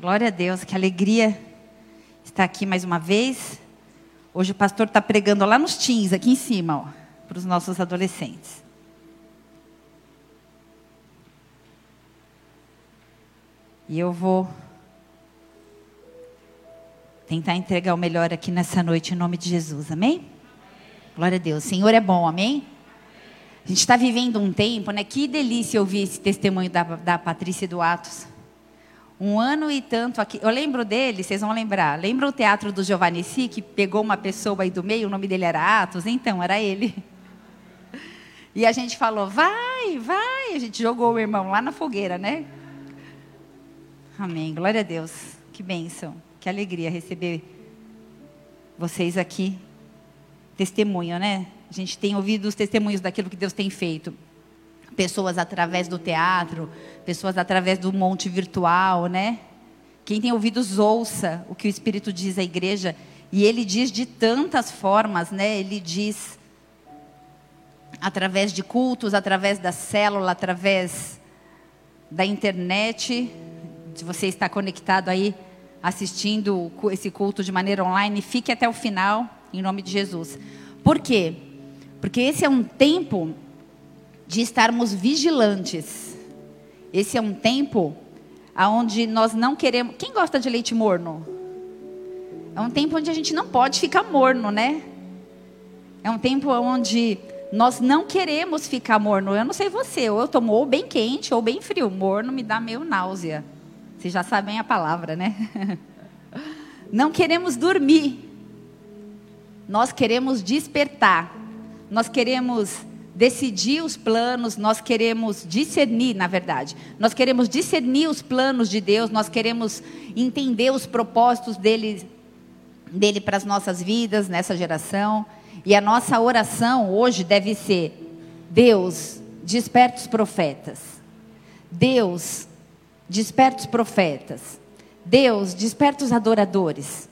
Glória a Deus, que alegria estar aqui mais uma vez. Hoje o pastor está pregando lá nos teens, aqui em cima, para os nossos adolescentes. E eu vou tentar entregar o melhor aqui nessa noite, em nome de Jesus, amém? Glória a Deus. O Senhor é bom, amém? A gente está vivendo um tempo, né? Que delícia ouvir esse testemunho da, da Patrícia e do Atos. Um ano e tanto aqui. Eu lembro dele, vocês vão lembrar. Lembra o teatro do Giovanni Si, que pegou uma pessoa aí do meio, o nome dele era Atos? Então, era ele. E a gente falou, vai, vai. A gente jogou o irmão lá na fogueira, né? Amém. Glória a Deus. Que bênção. Que alegria receber vocês aqui. Testemunho, né? A gente tem ouvido os testemunhos daquilo que Deus tem feito pessoas através do teatro, pessoas através do monte virtual, né? Quem tem ouvidos ouça o que o Espírito diz à igreja, e ele diz de tantas formas, né? Ele diz através de cultos, através da célula, através da internet, se você está conectado aí assistindo esse culto de maneira online, fique até o final, em nome de Jesus. Por quê? Porque esse é um tempo de estarmos vigilantes. Esse é um tempo onde nós não queremos. Quem gosta de leite morno? É um tempo onde a gente não pode ficar morno, né? É um tempo onde nós não queremos ficar morno. Eu não sei você, ou eu tomo ou bem quente ou bem frio. Morno me dá meio náusea. Vocês já sabem a palavra, né? Não queremos dormir. Nós queremos despertar. Nós queremos decidir os planos, nós queremos discernir, na verdade. Nós queremos discernir os planos de Deus, nós queremos entender os propósitos dele, dele para as nossas vidas nessa geração. E a nossa oração hoje deve ser: Deus, desperta os profetas. Deus, desperta os profetas. Deus, desperta os adoradores.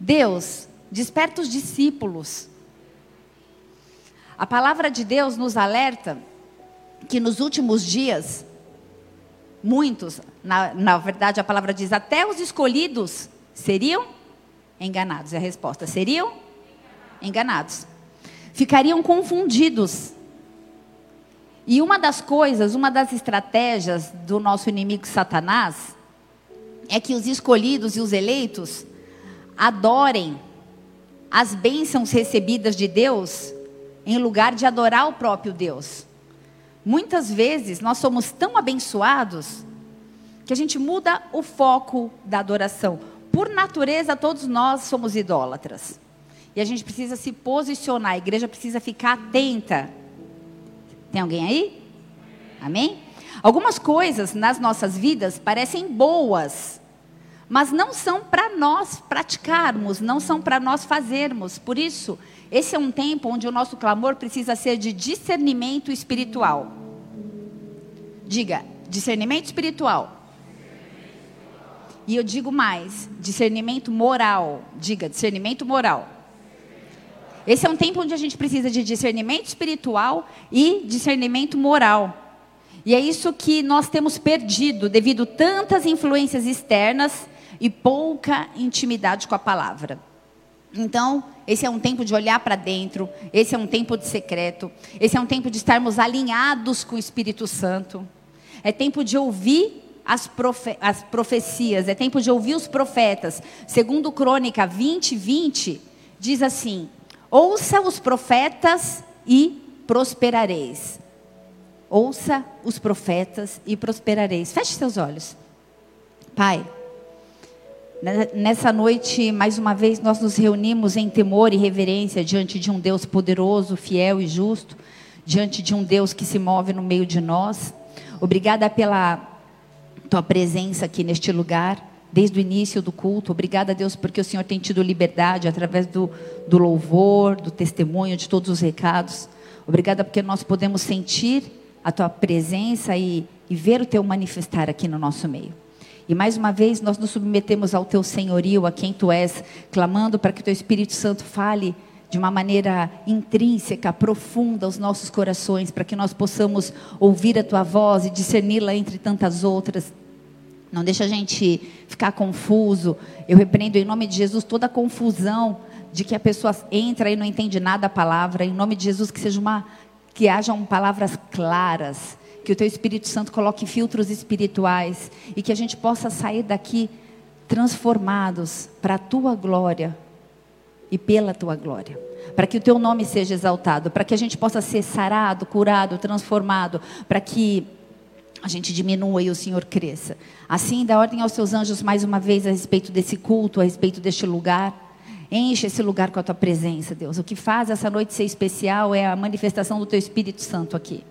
Deus, desperta os discípulos. A palavra de Deus nos alerta que nos últimos dias, muitos, na, na verdade a palavra diz, até os escolhidos seriam enganados. É a resposta: seriam enganados. Ficariam confundidos. E uma das coisas, uma das estratégias do nosso inimigo Satanás, é que os escolhidos e os eleitos adorem as bênçãos recebidas de Deus em lugar de adorar o próprio Deus. Muitas vezes nós somos tão abençoados que a gente muda o foco da adoração. Por natureza, todos nós somos idólatras. E a gente precisa se posicionar, a igreja precisa ficar atenta. Tem alguém aí? Amém? Algumas coisas nas nossas vidas parecem boas, mas não são para nós praticarmos, não são para nós fazermos. Por isso, esse é um tempo onde o nosso clamor precisa ser de discernimento espiritual. Diga, discernimento espiritual. E eu digo mais, discernimento moral. Diga, discernimento moral. Esse é um tempo onde a gente precisa de discernimento espiritual e discernimento moral. E é isso que nós temos perdido devido tantas influências externas e pouca intimidade com a palavra. Então, esse é um tempo de olhar para dentro, esse é um tempo de secreto, esse é um tempo de estarmos alinhados com o Espírito Santo. É tempo de ouvir as, profe as profecias, é tempo de ouvir os profetas. Segundo Crônica 20, 20, diz assim: Ouça os profetas e prosperareis. Ouça os profetas e prosperareis. Feche seus olhos. Pai. Nessa noite, mais uma vez, nós nos reunimos em temor e reverência diante de um Deus poderoso, fiel e justo, diante de um Deus que se move no meio de nós. Obrigada pela tua presença aqui neste lugar, desde o início do culto. Obrigada, Deus, porque o Senhor tem tido liberdade através do, do louvor, do testemunho, de todos os recados. Obrigada porque nós podemos sentir a tua presença e, e ver o teu manifestar aqui no nosso meio. E mais uma vez nós nos submetemos ao teu senhorio, a quem tu és, clamando para que o teu Espírito Santo fale de uma maneira intrínseca, profunda aos nossos corações, para que nós possamos ouvir a tua voz e discerni-la entre tantas outras. Não deixa a gente ficar confuso. Eu repreendo em nome de Jesus toda a confusão de que a pessoa entra e não entende nada da palavra. Em nome de Jesus que seja uma que hajam palavras claras, que o teu Espírito Santo coloque filtros espirituais e que a gente possa sair daqui transformados para a tua glória e pela tua glória. Para que o teu nome seja exaltado, para que a gente possa ser sarado, curado, transformado, para que a gente diminua e o Senhor cresça. Assim, dá ordem aos seus anjos mais uma vez a respeito desse culto, a respeito deste lugar. Enche esse lugar com a tua presença, Deus. O que faz essa noite ser especial é a manifestação do teu Espírito Santo aqui.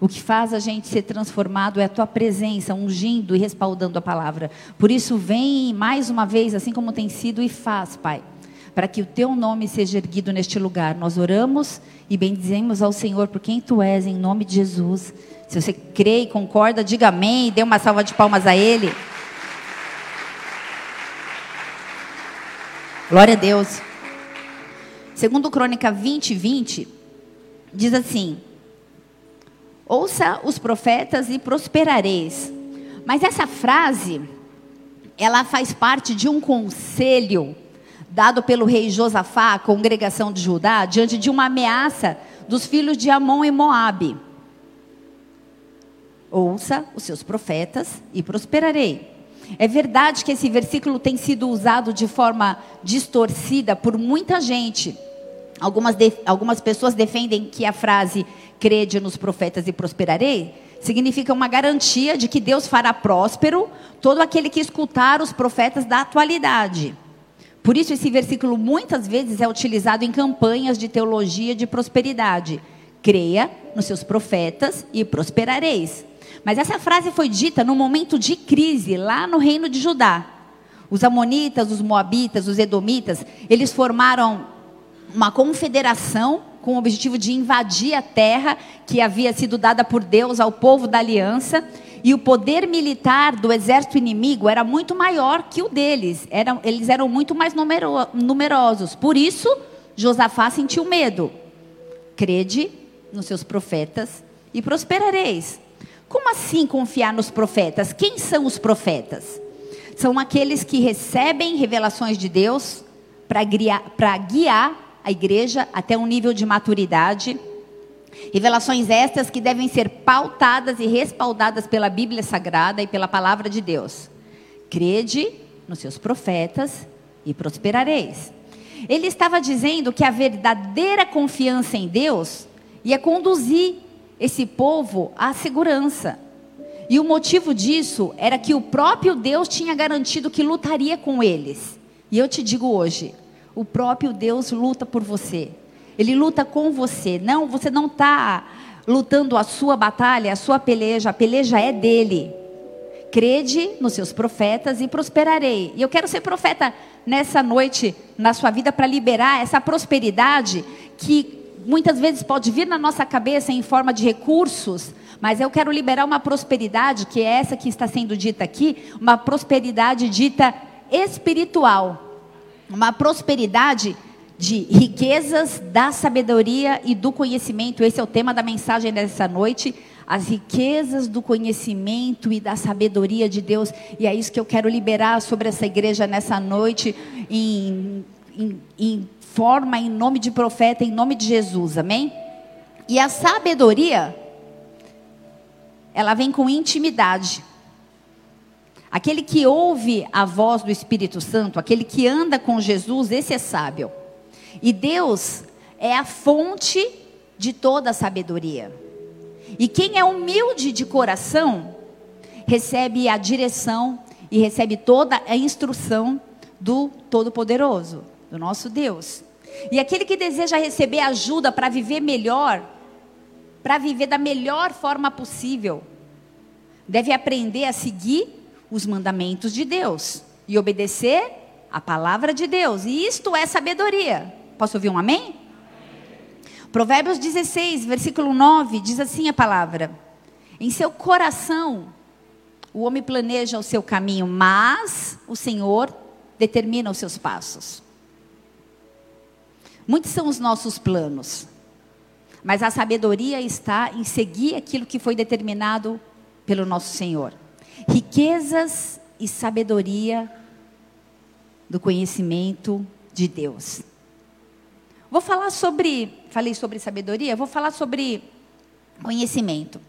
O que faz a gente ser transformado é a tua presença, ungindo e respaldando a palavra. Por isso, vem mais uma vez, assim como tem sido, e faz, Pai, para que o teu nome seja erguido neste lugar. Nós oramos e bendizemos ao Senhor por quem tu és, em nome de Jesus. Se você crê e concorda, diga amém e dê uma salva de palmas a Ele. Glória a Deus. Segundo Crônica 20, 20, diz assim: Ouça os profetas e prosperareis. Mas essa frase, ela faz parte de um conselho dado pelo rei Josafá à congregação de Judá diante de uma ameaça dos filhos de Amon e Moabe. Ouça os seus profetas e prosperarei. É verdade que esse versículo tem sido usado de forma distorcida por muita gente. Algumas, de, algumas pessoas defendem que a frase crede nos profetas e prosperarei significa uma garantia de que Deus fará próspero todo aquele que escutar os profetas da atualidade. Por isso, esse versículo muitas vezes é utilizado em campanhas de teologia de prosperidade. Creia nos seus profetas e prosperareis. Mas essa frase foi dita no momento de crise, lá no reino de Judá. Os amonitas, os moabitas, os edomitas, eles formaram uma confederação com o objetivo de invadir a terra que havia sido dada por Deus ao povo da aliança. E o poder militar do exército inimigo era muito maior que o deles. Era, eles eram muito mais numero, numerosos. Por isso, Josafá sentiu medo. Crede nos seus profetas e prosperareis. Como assim confiar nos profetas? Quem são os profetas? São aqueles que recebem revelações de Deus para guiar a igreja até um nível de maturidade. Revelações estas que devem ser pautadas e respaldadas pela Bíblia Sagrada e pela palavra de Deus. Crede nos seus profetas e prosperareis. Ele estava dizendo que a verdadeira confiança em Deus ia conduzir esse povo à segurança. E o motivo disso era que o próprio Deus tinha garantido que lutaria com eles. E eu te digo hoje, o próprio Deus luta por você. Ele luta com você. Não, você não está lutando a sua batalha, a sua peleja. A peleja é dele. Crede nos seus profetas e prosperarei. E eu quero ser profeta nessa noite na sua vida para liberar essa prosperidade que muitas vezes pode vir na nossa cabeça em forma de recursos, mas eu quero liberar uma prosperidade que é essa que está sendo dita aqui, uma prosperidade dita espiritual uma prosperidade de riquezas da sabedoria e do conhecimento. Esse é o tema da mensagem dessa noite. As riquezas do conhecimento e da sabedoria de Deus. E é isso que eu quero liberar sobre essa igreja nessa noite, em, em, em forma, em nome de profeta, em nome de Jesus. Amém? E a sabedoria, ela vem com intimidade. Aquele que ouve a voz do Espírito Santo, aquele que anda com Jesus, esse é sábio. E Deus é a fonte de toda a sabedoria. E quem é humilde de coração, recebe a direção e recebe toda a instrução do Todo-Poderoso, do nosso Deus. E aquele que deseja receber ajuda para viver melhor, para viver da melhor forma possível, deve aprender a seguir os mandamentos de Deus e obedecer a palavra de Deus. E isto é sabedoria. Posso ouvir um amém? Provérbios 16, versículo 9, diz assim a palavra: Em seu coração o homem planeja o seu caminho, mas o Senhor determina os seus passos. Muitos são os nossos planos, mas a sabedoria está em seguir aquilo que foi determinado pelo nosso Senhor. Riquezas e sabedoria do conhecimento de Deus. Vou falar sobre, falei sobre sabedoria, vou falar sobre conhecimento.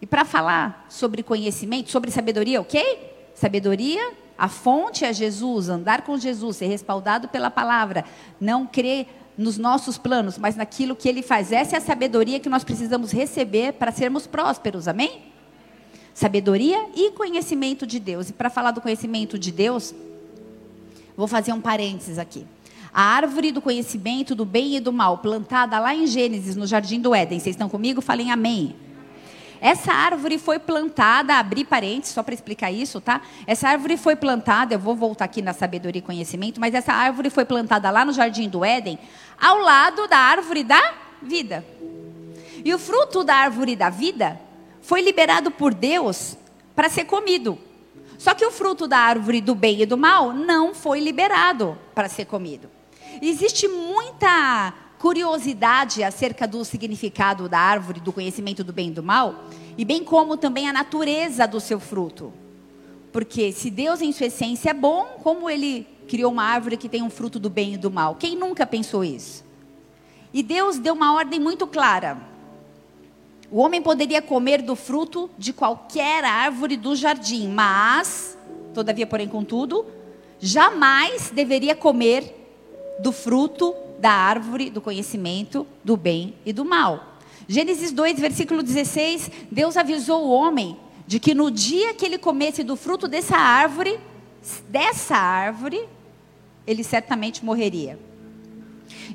E para falar sobre conhecimento, sobre sabedoria, ok? Sabedoria, a fonte é Jesus, andar com Jesus, ser respaldado pela palavra, não crer nos nossos planos, mas naquilo que ele faz. Essa é a sabedoria que nós precisamos receber para sermos prósperos, amém? Sabedoria e conhecimento de Deus. E para falar do conhecimento de Deus, vou fazer um parênteses aqui. A árvore do conhecimento do bem e do mal, plantada lá em Gênesis, no jardim do Éden. Vocês estão comigo? Falem amém. Essa árvore foi plantada, abri parênteses só para explicar isso, tá? Essa árvore foi plantada, eu vou voltar aqui na sabedoria e conhecimento, mas essa árvore foi plantada lá no jardim do Éden, ao lado da árvore da vida. E o fruto da árvore da vida foi liberado por Deus para ser comido. Só que o fruto da árvore do bem e do mal não foi liberado para ser comido. Existe muita curiosidade acerca do significado da árvore, do conhecimento do bem e do mal, e bem como também a natureza do seu fruto. Porque se Deus em sua essência é bom, como ele criou uma árvore que tem um fruto do bem e do mal? Quem nunca pensou isso? E Deus deu uma ordem muito clara. O homem poderia comer do fruto de qualquer árvore do jardim, mas, todavia, porém, contudo, jamais deveria comer do fruto da árvore do conhecimento do bem e do mal. Gênesis 2, versículo 16: Deus avisou o homem de que no dia que ele comesse do fruto dessa árvore, dessa árvore, ele certamente morreria.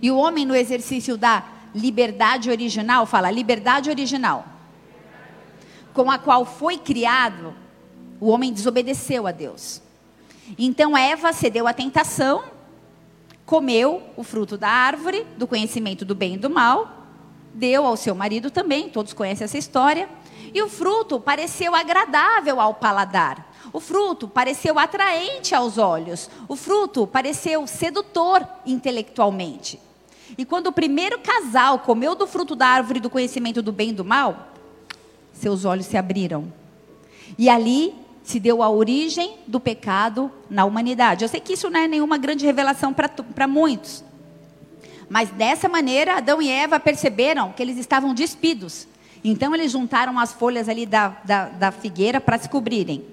E o homem, no exercício da liberdade original, fala liberdade original, com a qual foi criado, o homem desobedeceu a Deus. Então Eva cedeu à tentação comeu o fruto da árvore do conhecimento do bem e do mal, deu ao seu marido também, todos conhecem essa história, e o fruto pareceu agradável ao paladar. O fruto pareceu atraente aos olhos. O fruto pareceu sedutor intelectualmente. E quando o primeiro casal comeu do fruto da árvore do conhecimento do bem e do mal, seus olhos se abriram. E ali se deu a origem do pecado na humanidade. Eu sei que isso não é nenhuma grande revelação para muitos. Mas dessa maneira, Adão e Eva perceberam que eles estavam despidos. Então eles juntaram as folhas ali da, da, da figueira para se cobrirem.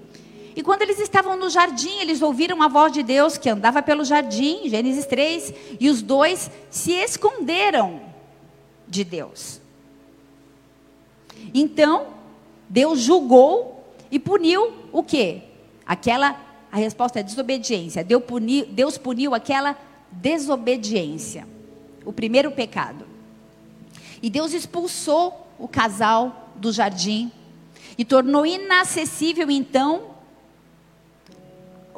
E quando eles estavam no jardim, eles ouviram a voz de Deus que andava pelo jardim, Gênesis 3, e os dois se esconderam de Deus. Então, Deus julgou e puniu o quê? Aquela, a resposta é desobediência. Deus puniu, Deus puniu aquela desobediência. O primeiro pecado. E Deus expulsou o casal do jardim e tornou inacessível então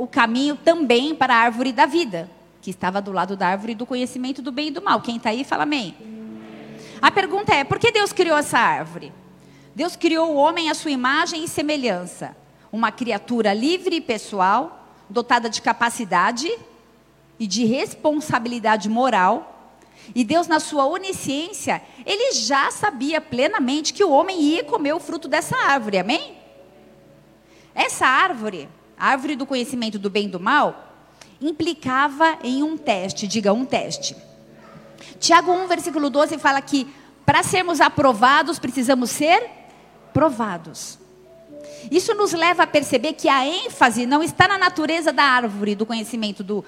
o caminho também para a árvore da vida, que estava do lado da árvore do conhecimento do bem e do mal. Quem está aí, fala amém. A pergunta é: por que Deus criou essa árvore? Deus criou o homem à sua imagem e semelhança. Uma criatura livre e pessoal, dotada de capacidade e de responsabilidade moral. E Deus, na sua onisciência, ele já sabia plenamente que o homem ia comer o fruto dessa árvore, amém? Essa árvore, a árvore do conhecimento do bem e do mal, implicava em um teste, diga um teste. Tiago 1, versículo 12 fala que para sermos aprovados precisamos ser provados. Isso nos leva a perceber que a ênfase não está na natureza da árvore do conhecimento do,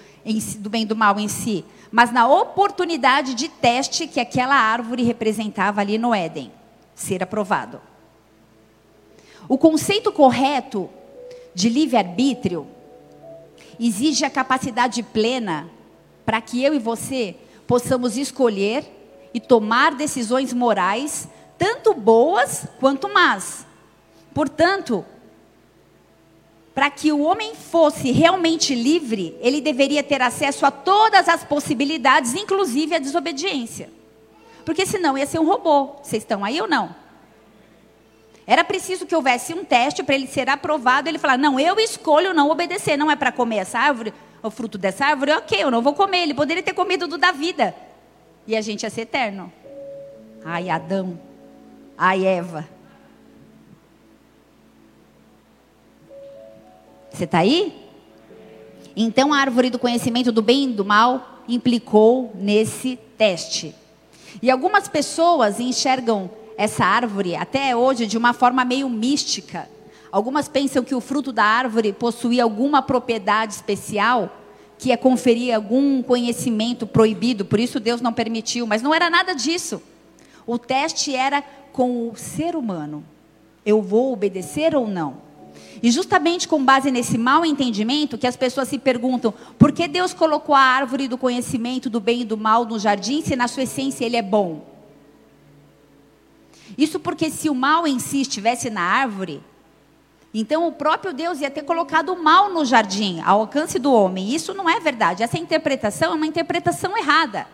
do bem e do mal em si, mas na oportunidade de teste que aquela árvore representava ali no Éden ser aprovado. O conceito correto de livre-arbítrio exige a capacidade plena para que eu e você possamos escolher e tomar decisões morais tanto boas quanto más. Portanto, para que o homem fosse realmente livre, ele deveria ter acesso a todas as possibilidades, inclusive a desobediência. Porque senão ia ser um robô. Vocês estão aí ou não? Era preciso que houvesse um teste para ele ser aprovado. Ele falar: Não, eu escolho não obedecer. Não é para comer essa árvore, o fruto dessa árvore. Ok, eu não vou comer. Ele poderia ter comido do da vida. E a gente ia ser eterno. Ai, Adão. Ai, Eva. Você está aí? Então a árvore do conhecimento do bem e do mal implicou nesse teste. E algumas pessoas enxergam essa árvore até hoje de uma forma meio mística. Algumas pensam que o fruto da árvore possuía alguma propriedade especial, que é conferir algum conhecimento proibido, por isso Deus não permitiu, mas não era nada disso. O teste era com o ser humano. Eu vou obedecer ou não? E justamente com base nesse mau entendimento que as pessoas se perguntam: por que Deus colocou a árvore do conhecimento do bem e do mal no jardim se na sua essência ele é bom? Isso porque se o mal em si estivesse na árvore, então o próprio Deus ia ter colocado o mal no jardim, ao alcance do homem. Isso não é verdade. Essa interpretação é uma interpretação errada.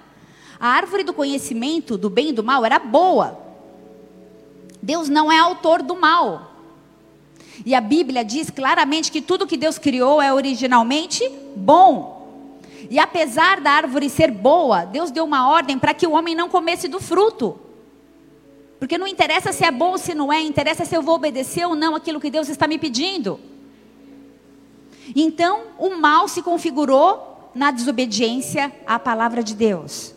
A árvore do conhecimento do bem e do mal era boa. Deus não é autor do mal. E a Bíblia diz claramente que tudo que Deus criou é originalmente bom. E apesar da árvore ser boa, Deus deu uma ordem para que o homem não comesse do fruto. Porque não interessa se é bom ou se não é, interessa se eu vou obedecer ou não aquilo que Deus está me pedindo. Então, o mal se configurou na desobediência à palavra de Deus.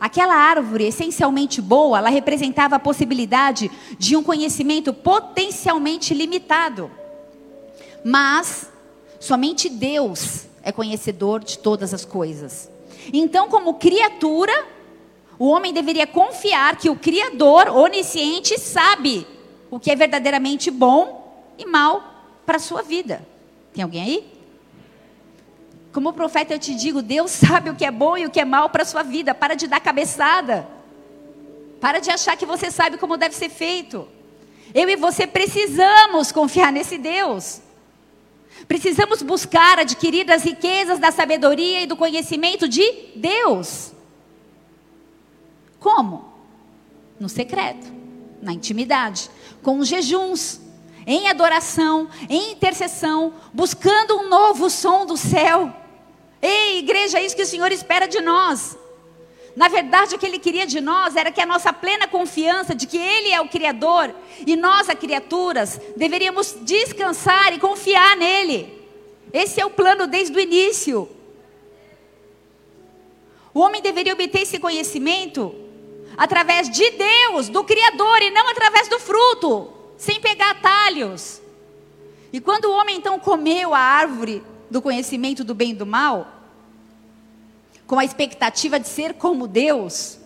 Aquela árvore essencialmente boa, ela representava a possibilidade de um conhecimento potencialmente limitado. Mas somente Deus é conhecedor de todas as coisas. Então, como criatura, o homem deveria confiar que o Criador onisciente sabe o que é verdadeiramente bom e mal para a sua vida. Tem alguém aí? Como profeta eu te digo, Deus sabe o que é bom e o que é mal para a sua vida. Para de dar cabeçada. Para de achar que você sabe como deve ser feito. Eu e você precisamos confiar nesse Deus. Precisamos buscar adquirir as riquezas da sabedoria e do conhecimento de Deus. Como? No secreto, na intimidade, com jejuns, em adoração, em intercessão, buscando um novo som do céu. Ei, igreja, é isso que o Senhor espera de nós. Na verdade, o que Ele queria de nós era que a nossa plena confiança de que Ele é o Criador e nós, as criaturas, deveríamos descansar e confiar nele. Esse é o plano desde o início. O homem deveria obter esse conhecimento através de Deus, do Criador, e não através do fruto, sem pegar atalhos. E quando o homem então comeu a árvore do conhecimento do bem e do mal, com a expectativa de ser como Deus,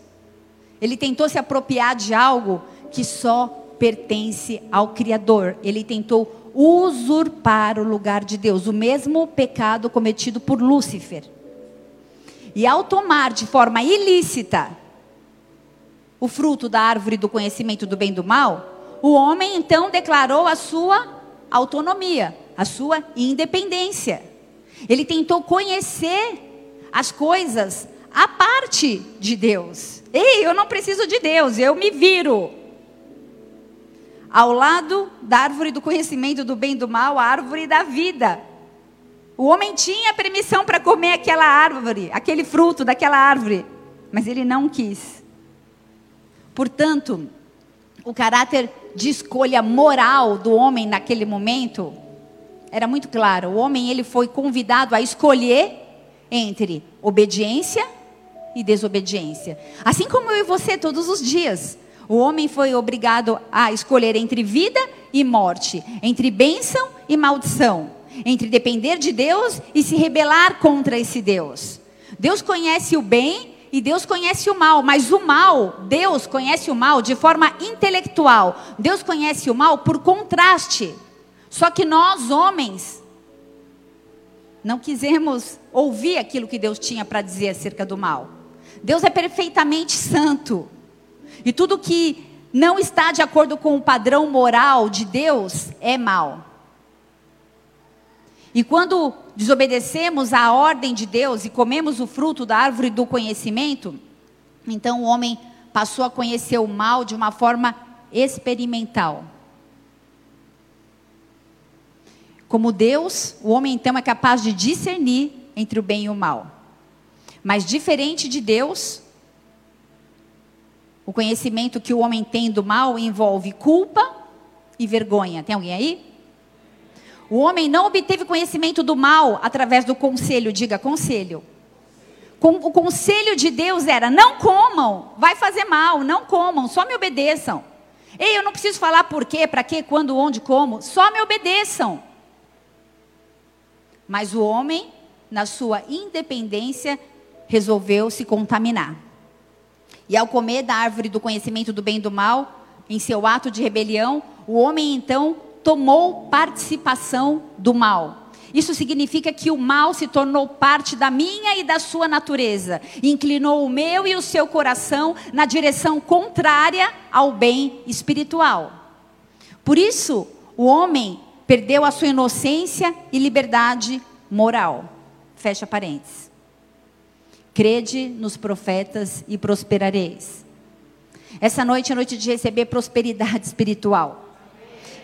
ele tentou se apropriar de algo que só pertence ao Criador. Ele tentou usurpar o lugar de Deus, o mesmo pecado cometido por Lúcifer. E ao tomar de forma ilícita o fruto da árvore do conhecimento do bem e do mal, o homem então declarou a sua autonomia, a sua independência. Ele tentou conhecer as coisas à parte de Deus. Ei, eu não preciso de Deus, eu me viro. Ao lado da árvore do conhecimento do bem e do mal, a árvore da vida. O homem tinha permissão para comer aquela árvore, aquele fruto daquela árvore, mas ele não quis. Portanto, o caráter de escolha moral do homem naquele momento era muito claro. O homem ele foi convidado a escolher entre obediência e desobediência. Assim como eu e você todos os dias. O homem foi obrigado a escolher entre vida e morte, entre bênção e maldição, entre depender de Deus e se rebelar contra esse Deus. Deus conhece o bem e Deus conhece o mal, mas o mal, Deus conhece o mal de forma intelectual. Deus conhece o mal por contraste. Só que nós, homens, não quisemos ouvir aquilo que Deus tinha para dizer acerca do mal. Deus é perfeitamente santo. E tudo que não está de acordo com o padrão moral de Deus é mal. E quando desobedecemos à ordem de Deus e comemos o fruto da árvore do conhecimento, então o homem passou a conhecer o mal de uma forma experimental. Como Deus, o homem então é capaz de discernir entre o bem e o mal. Mas diferente de Deus, o conhecimento que o homem tem do mal envolve culpa e vergonha. Tem alguém aí? O homem não obteve conhecimento do mal através do conselho, diga conselho. O conselho de Deus era: não comam, vai fazer mal, não comam, só me obedeçam. Ei, eu não preciso falar por quê, para quê, quando, onde, como, só me obedeçam. Mas o homem, na sua independência, resolveu se contaminar. E ao comer da árvore do conhecimento do bem e do mal, em seu ato de rebelião, o homem então tomou participação do mal. Isso significa que o mal se tornou parte da minha e da sua natureza, inclinou o meu e o seu coração na direção contrária ao bem espiritual. Por isso, o homem perdeu a sua inocência e liberdade moral. Fecha parênteses. Crede nos profetas e prosperareis. Essa noite é noite de receber prosperidade espiritual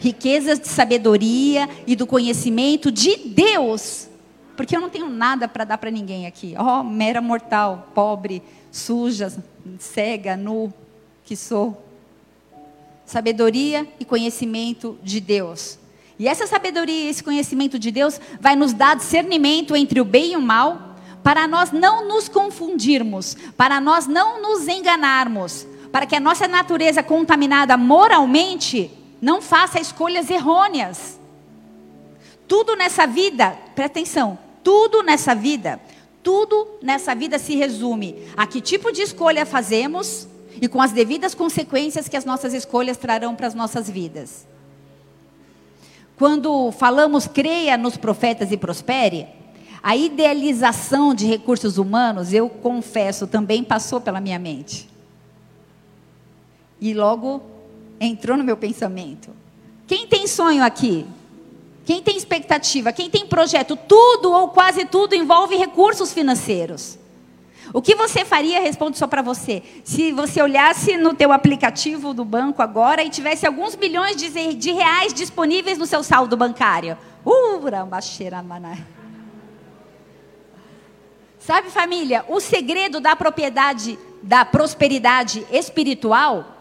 riquezas de sabedoria e do conhecimento de Deus. Porque eu não tenho nada para dar para ninguém aqui. Ó, oh, mera mortal, pobre, suja, cega, nu que sou. Sabedoria e conhecimento de Deus. E essa sabedoria esse conhecimento de Deus vai nos dar discernimento entre o bem e o mal, para nós não nos confundirmos, para nós não nos enganarmos, para que a nossa natureza contaminada moralmente não faça escolhas errôneas. Tudo nessa vida, presta atenção, tudo nessa vida, tudo nessa vida se resume a que tipo de escolha fazemos e com as devidas consequências que as nossas escolhas trarão para as nossas vidas. Quando falamos creia nos profetas e prospere, a idealização de recursos humanos, eu confesso, também passou pela minha mente. E logo entrou no meu pensamento. Quem tem sonho aqui? Quem tem expectativa? Quem tem projeto? Tudo ou quase tudo envolve recursos financeiros. O que você faria, respondo só para você, se você olhasse no teu aplicativo do banco agora e tivesse alguns milhões de, reais disponíveis no seu saldo bancário? Ura, maná. Sabe, família, o segredo da propriedade, da prosperidade espiritual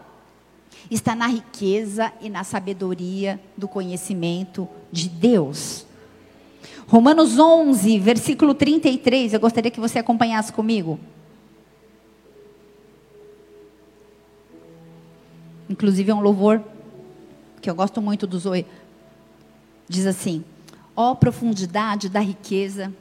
está na riqueza e na sabedoria do conhecimento de Deus. Romanos 11, versículo 33, eu gostaria que você acompanhasse comigo. Inclusive é um louvor que eu gosto muito do Zoe. Diz assim: Ó oh, profundidade da riqueza,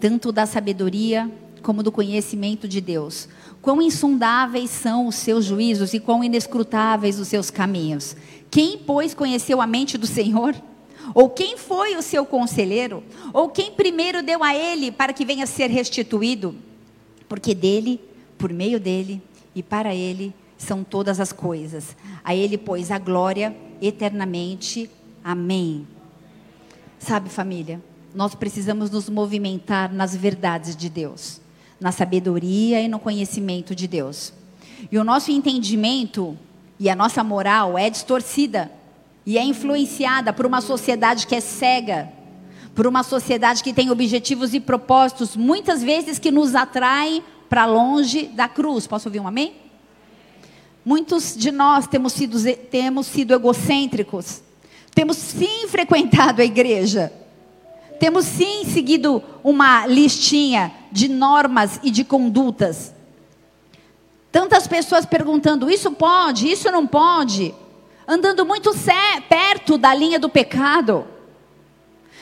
tanto da sabedoria como do conhecimento de Deus. Quão insondáveis são os seus juízos e quão inescrutáveis os seus caminhos. Quem, pois, conheceu a mente do Senhor? Ou quem foi o seu conselheiro? Ou quem primeiro deu a ele para que venha ser restituído? Porque dele, por meio dele e para ele são todas as coisas. A ele, pois, a glória eternamente. Amém. Sabe, família, nós precisamos nos movimentar nas verdades de Deus na sabedoria e no conhecimento de Deus. E o nosso entendimento e a nossa moral é distorcida e é influenciada por uma sociedade que é cega, por uma sociedade que tem objetivos e propósitos, muitas vezes que nos atraem para longe da cruz. Posso ouvir um amém? Muitos de nós temos sido, temos sido egocêntricos, temos sim frequentado a igreja, temos sim seguido uma listinha de normas e de condutas. Tantas pessoas perguntando: isso pode, isso não pode, andando muito perto da linha do pecado.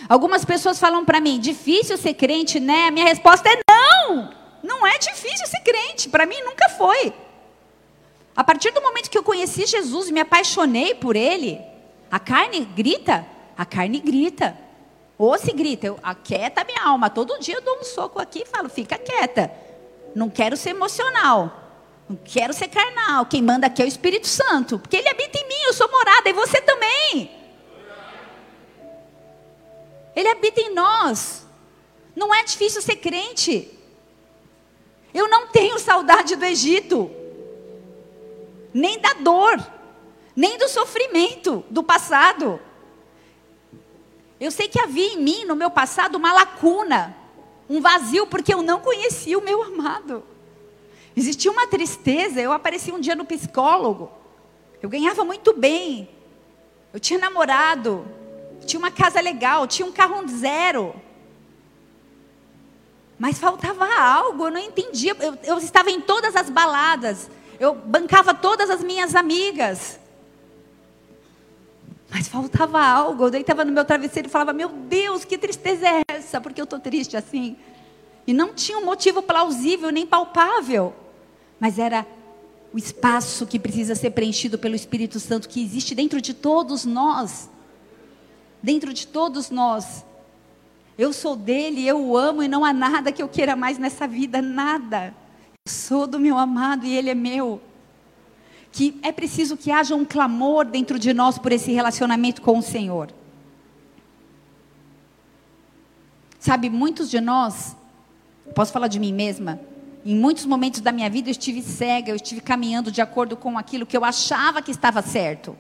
Algumas pessoas falam para mim: difícil ser crente, né? A minha resposta é não, não é difícil ser crente, para mim nunca foi. A partir do momento que eu conheci Jesus e me apaixonei por Ele, a carne grita, a carne grita. Ou se grita, eu, aquieta minha alma. Todo dia eu dou um soco aqui e falo, fica quieta. Não quero ser emocional. Não quero ser carnal. Quem manda aqui é o Espírito Santo. Porque ele habita em mim, eu sou morada, e você também. Ele habita em nós. Não é difícil ser crente. Eu não tenho saudade do Egito, nem da dor, nem do sofrimento do passado. Eu sei que havia em mim, no meu passado, uma lacuna, um vazio, porque eu não conhecia o meu amado. Existia uma tristeza. Eu apareci um dia no psicólogo. Eu ganhava muito bem. Eu tinha namorado. Tinha uma casa legal, tinha um carro zero. Mas faltava algo, eu não entendia. Eu, eu estava em todas as baladas, eu bancava todas as minhas amigas. Mas faltava algo. Eu deitava no meu travesseiro e falava: Meu Deus, que tristeza é essa? Porque eu estou triste assim. E não tinha um motivo plausível nem palpável. Mas era o espaço que precisa ser preenchido pelo Espírito Santo que existe dentro de todos nós. Dentro de todos nós. Eu sou dele, eu o amo e não há nada que eu queira mais nessa vida, nada. Eu sou do meu amado e ele é meu que é preciso que haja um clamor dentro de nós por esse relacionamento com o Senhor. Sabe, muitos de nós, posso falar de mim mesma, em muitos momentos da minha vida eu estive cega, eu estive caminhando de acordo com aquilo que eu achava que estava certo.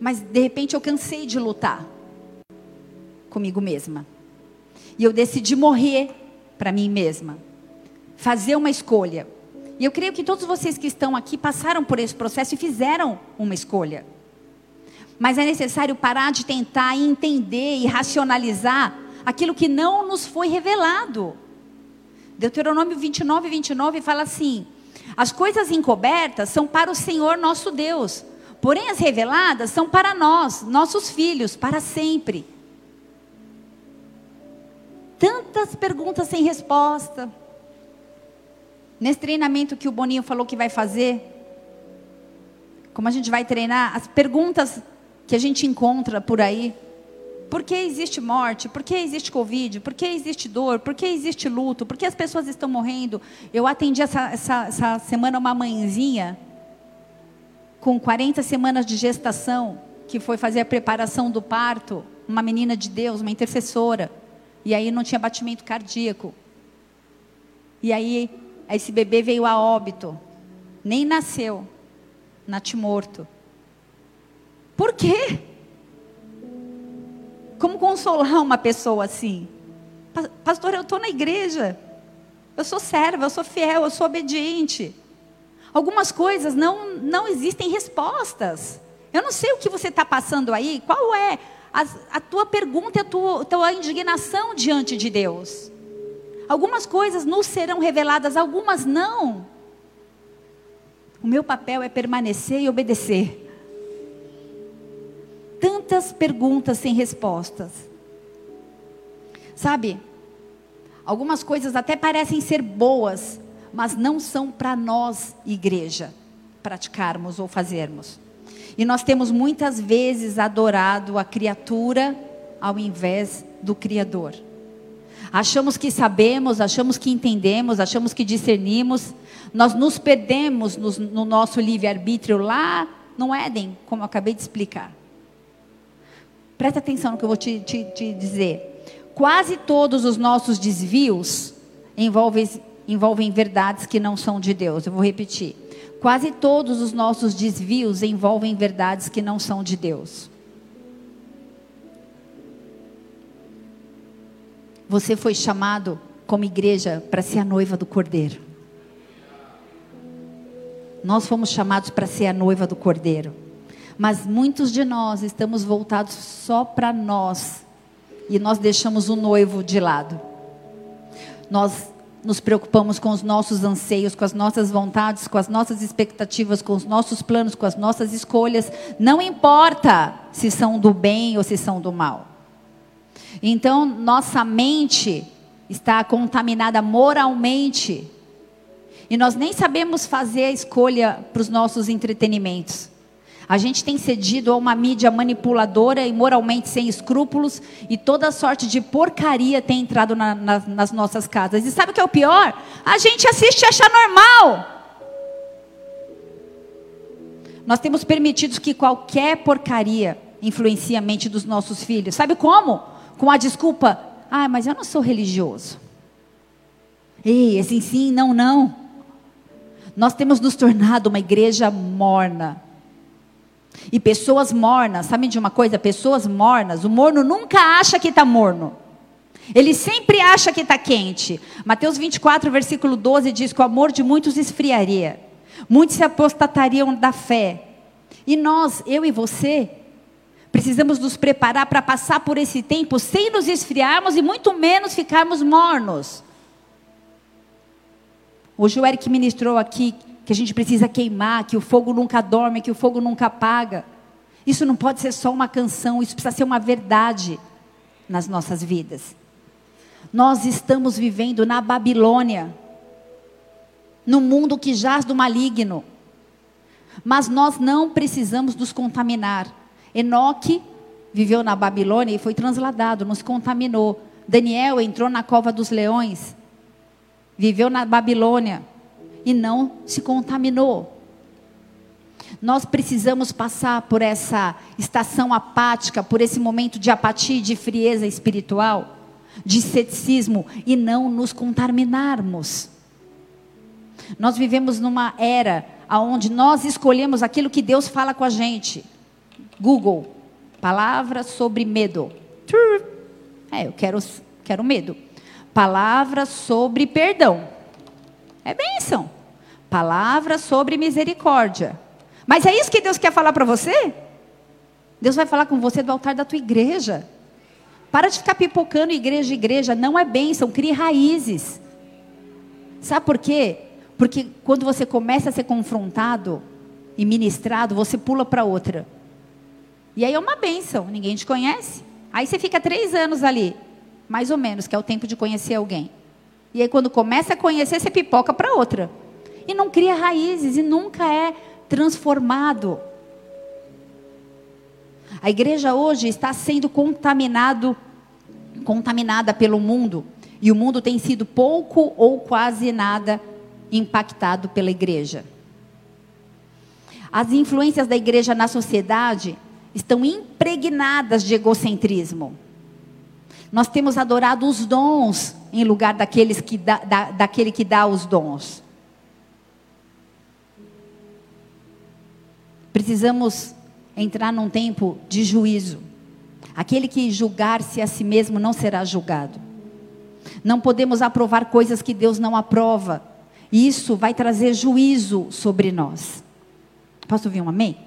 Mas de repente eu cansei de lutar comigo mesma. E eu decidi morrer para mim mesma. Fazer uma escolha. E eu creio que todos vocês que estão aqui passaram por esse processo e fizeram uma escolha. Mas é necessário parar de tentar entender e racionalizar aquilo que não nos foi revelado. Deuteronômio 29, 29 fala assim: As coisas encobertas são para o Senhor nosso Deus, porém as reveladas são para nós, nossos filhos, para sempre. Tantas perguntas sem resposta Nesse treinamento que o Boninho falou que vai fazer, como a gente vai treinar, as perguntas que a gente encontra por aí. Por que existe morte? Por que existe Covid? Por que existe dor? Por que existe luto? Por que as pessoas estão morrendo? Eu atendi essa, essa, essa semana uma mãezinha com 40 semanas de gestação, que foi fazer a preparação do parto, uma menina de Deus, uma intercessora. E aí não tinha batimento cardíaco. E aí esse bebê veio a óbito, nem nasceu, natimorto. Por quê? Como consolar uma pessoa assim? Pastor, eu estou na igreja, eu sou serva, eu sou fiel, eu sou obediente. Algumas coisas não, não existem respostas. Eu não sei o que você está passando aí, qual é a, a tua pergunta a tua, a tua indignação diante de Deus. Algumas coisas nos serão reveladas, algumas não. O meu papel é permanecer e obedecer. Tantas perguntas sem respostas. Sabe? Algumas coisas até parecem ser boas, mas não são para nós, igreja, praticarmos ou fazermos. E nós temos muitas vezes adorado a criatura ao invés do Criador. Achamos que sabemos, achamos que entendemos, achamos que discernimos. Nós nos perdemos no, no nosso livre-arbítrio lá no Éden, como eu acabei de explicar. Presta atenção no que eu vou te, te, te dizer. Quase todos os nossos desvios envolvem, envolvem verdades que não são de Deus. Eu vou repetir. Quase todos os nossos desvios envolvem verdades que não são de Deus. Você foi chamado como igreja para ser a noiva do Cordeiro. Nós fomos chamados para ser a noiva do Cordeiro. Mas muitos de nós estamos voltados só para nós. E nós deixamos o noivo de lado. Nós nos preocupamos com os nossos anseios, com as nossas vontades, com as nossas expectativas, com os nossos planos, com as nossas escolhas. Não importa se são do bem ou se são do mal. Então, nossa mente está contaminada moralmente. E nós nem sabemos fazer a escolha para os nossos entretenimentos. A gente tem cedido a uma mídia manipuladora e moralmente sem escrúpulos, e toda sorte de porcaria tem entrado na, na, nas nossas casas. E sabe o que é o pior? A gente assiste e acha normal. Nós temos permitido que qualquer porcaria influencie a mente dos nossos filhos. Sabe como? Com a desculpa: ah, mas eu não sou religioso. Ei, assim sim, não, não. Nós temos nos tornado uma igreja morna. E pessoas mornas, sabem de uma coisa? Pessoas mornas, o morno nunca acha que está morno. Ele sempre acha que está quente. Mateus 24, versículo 12 diz que o amor de muitos esfriaria. Muitos se apostatariam da fé. E nós, eu e você, Precisamos nos preparar para passar por esse tempo sem nos esfriarmos e muito menos ficarmos mornos. Hoje o Eric ministrou aqui que a gente precisa queimar, que o fogo nunca dorme, que o fogo nunca apaga. Isso não pode ser só uma canção, isso precisa ser uma verdade nas nossas vidas. Nós estamos vivendo na Babilônia, no mundo que jaz do maligno. Mas nós não precisamos nos contaminar. Enoque viveu na Babilônia e foi transladado, nos contaminou. Daniel entrou na cova dos leões, viveu na Babilônia e não se contaminou. Nós precisamos passar por essa estação apática, por esse momento de apatia e de frieza espiritual, de ceticismo e não nos contaminarmos. Nós vivemos numa era onde nós escolhemos aquilo que Deus fala com a gente. Google, palavra sobre medo. É, eu quero, quero medo. Palavra sobre perdão. É bênção. Palavra sobre misericórdia. Mas é isso que Deus quer falar para você? Deus vai falar com você do altar da tua igreja. Para de ficar pipocando igreja igreja. Não é bênção, crie raízes. Sabe por quê? Porque quando você começa a ser confrontado e ministrado, você pula para outra. E aí é uma bênção, ninguém te conhece. Aí você fica três anos ali, mais ou menos, que é o tempo de conhecer alguém. E aí quando começa a conhecer, você pipoca para outra. E não cria raízes e nunca é transformado. A igreja hoje está sendo contaminado, contaminada pelo mundo. E o mundo tem sido pouco ou quase nada impactado pela igreja. As influências da igreja na sociedade estão impregnadas de egocentrismo. Nós temos adorado os dons em lugar daqueles que da, daquele que dá os dons. Precisamos entrar num tempo de juízo. Aquele que julgar-se a si mesmo não será julgado. Não podemos aprovar coisas que Deus não aprova. Isso vai trazer juízo sobre nós. Posso ouvir um amém?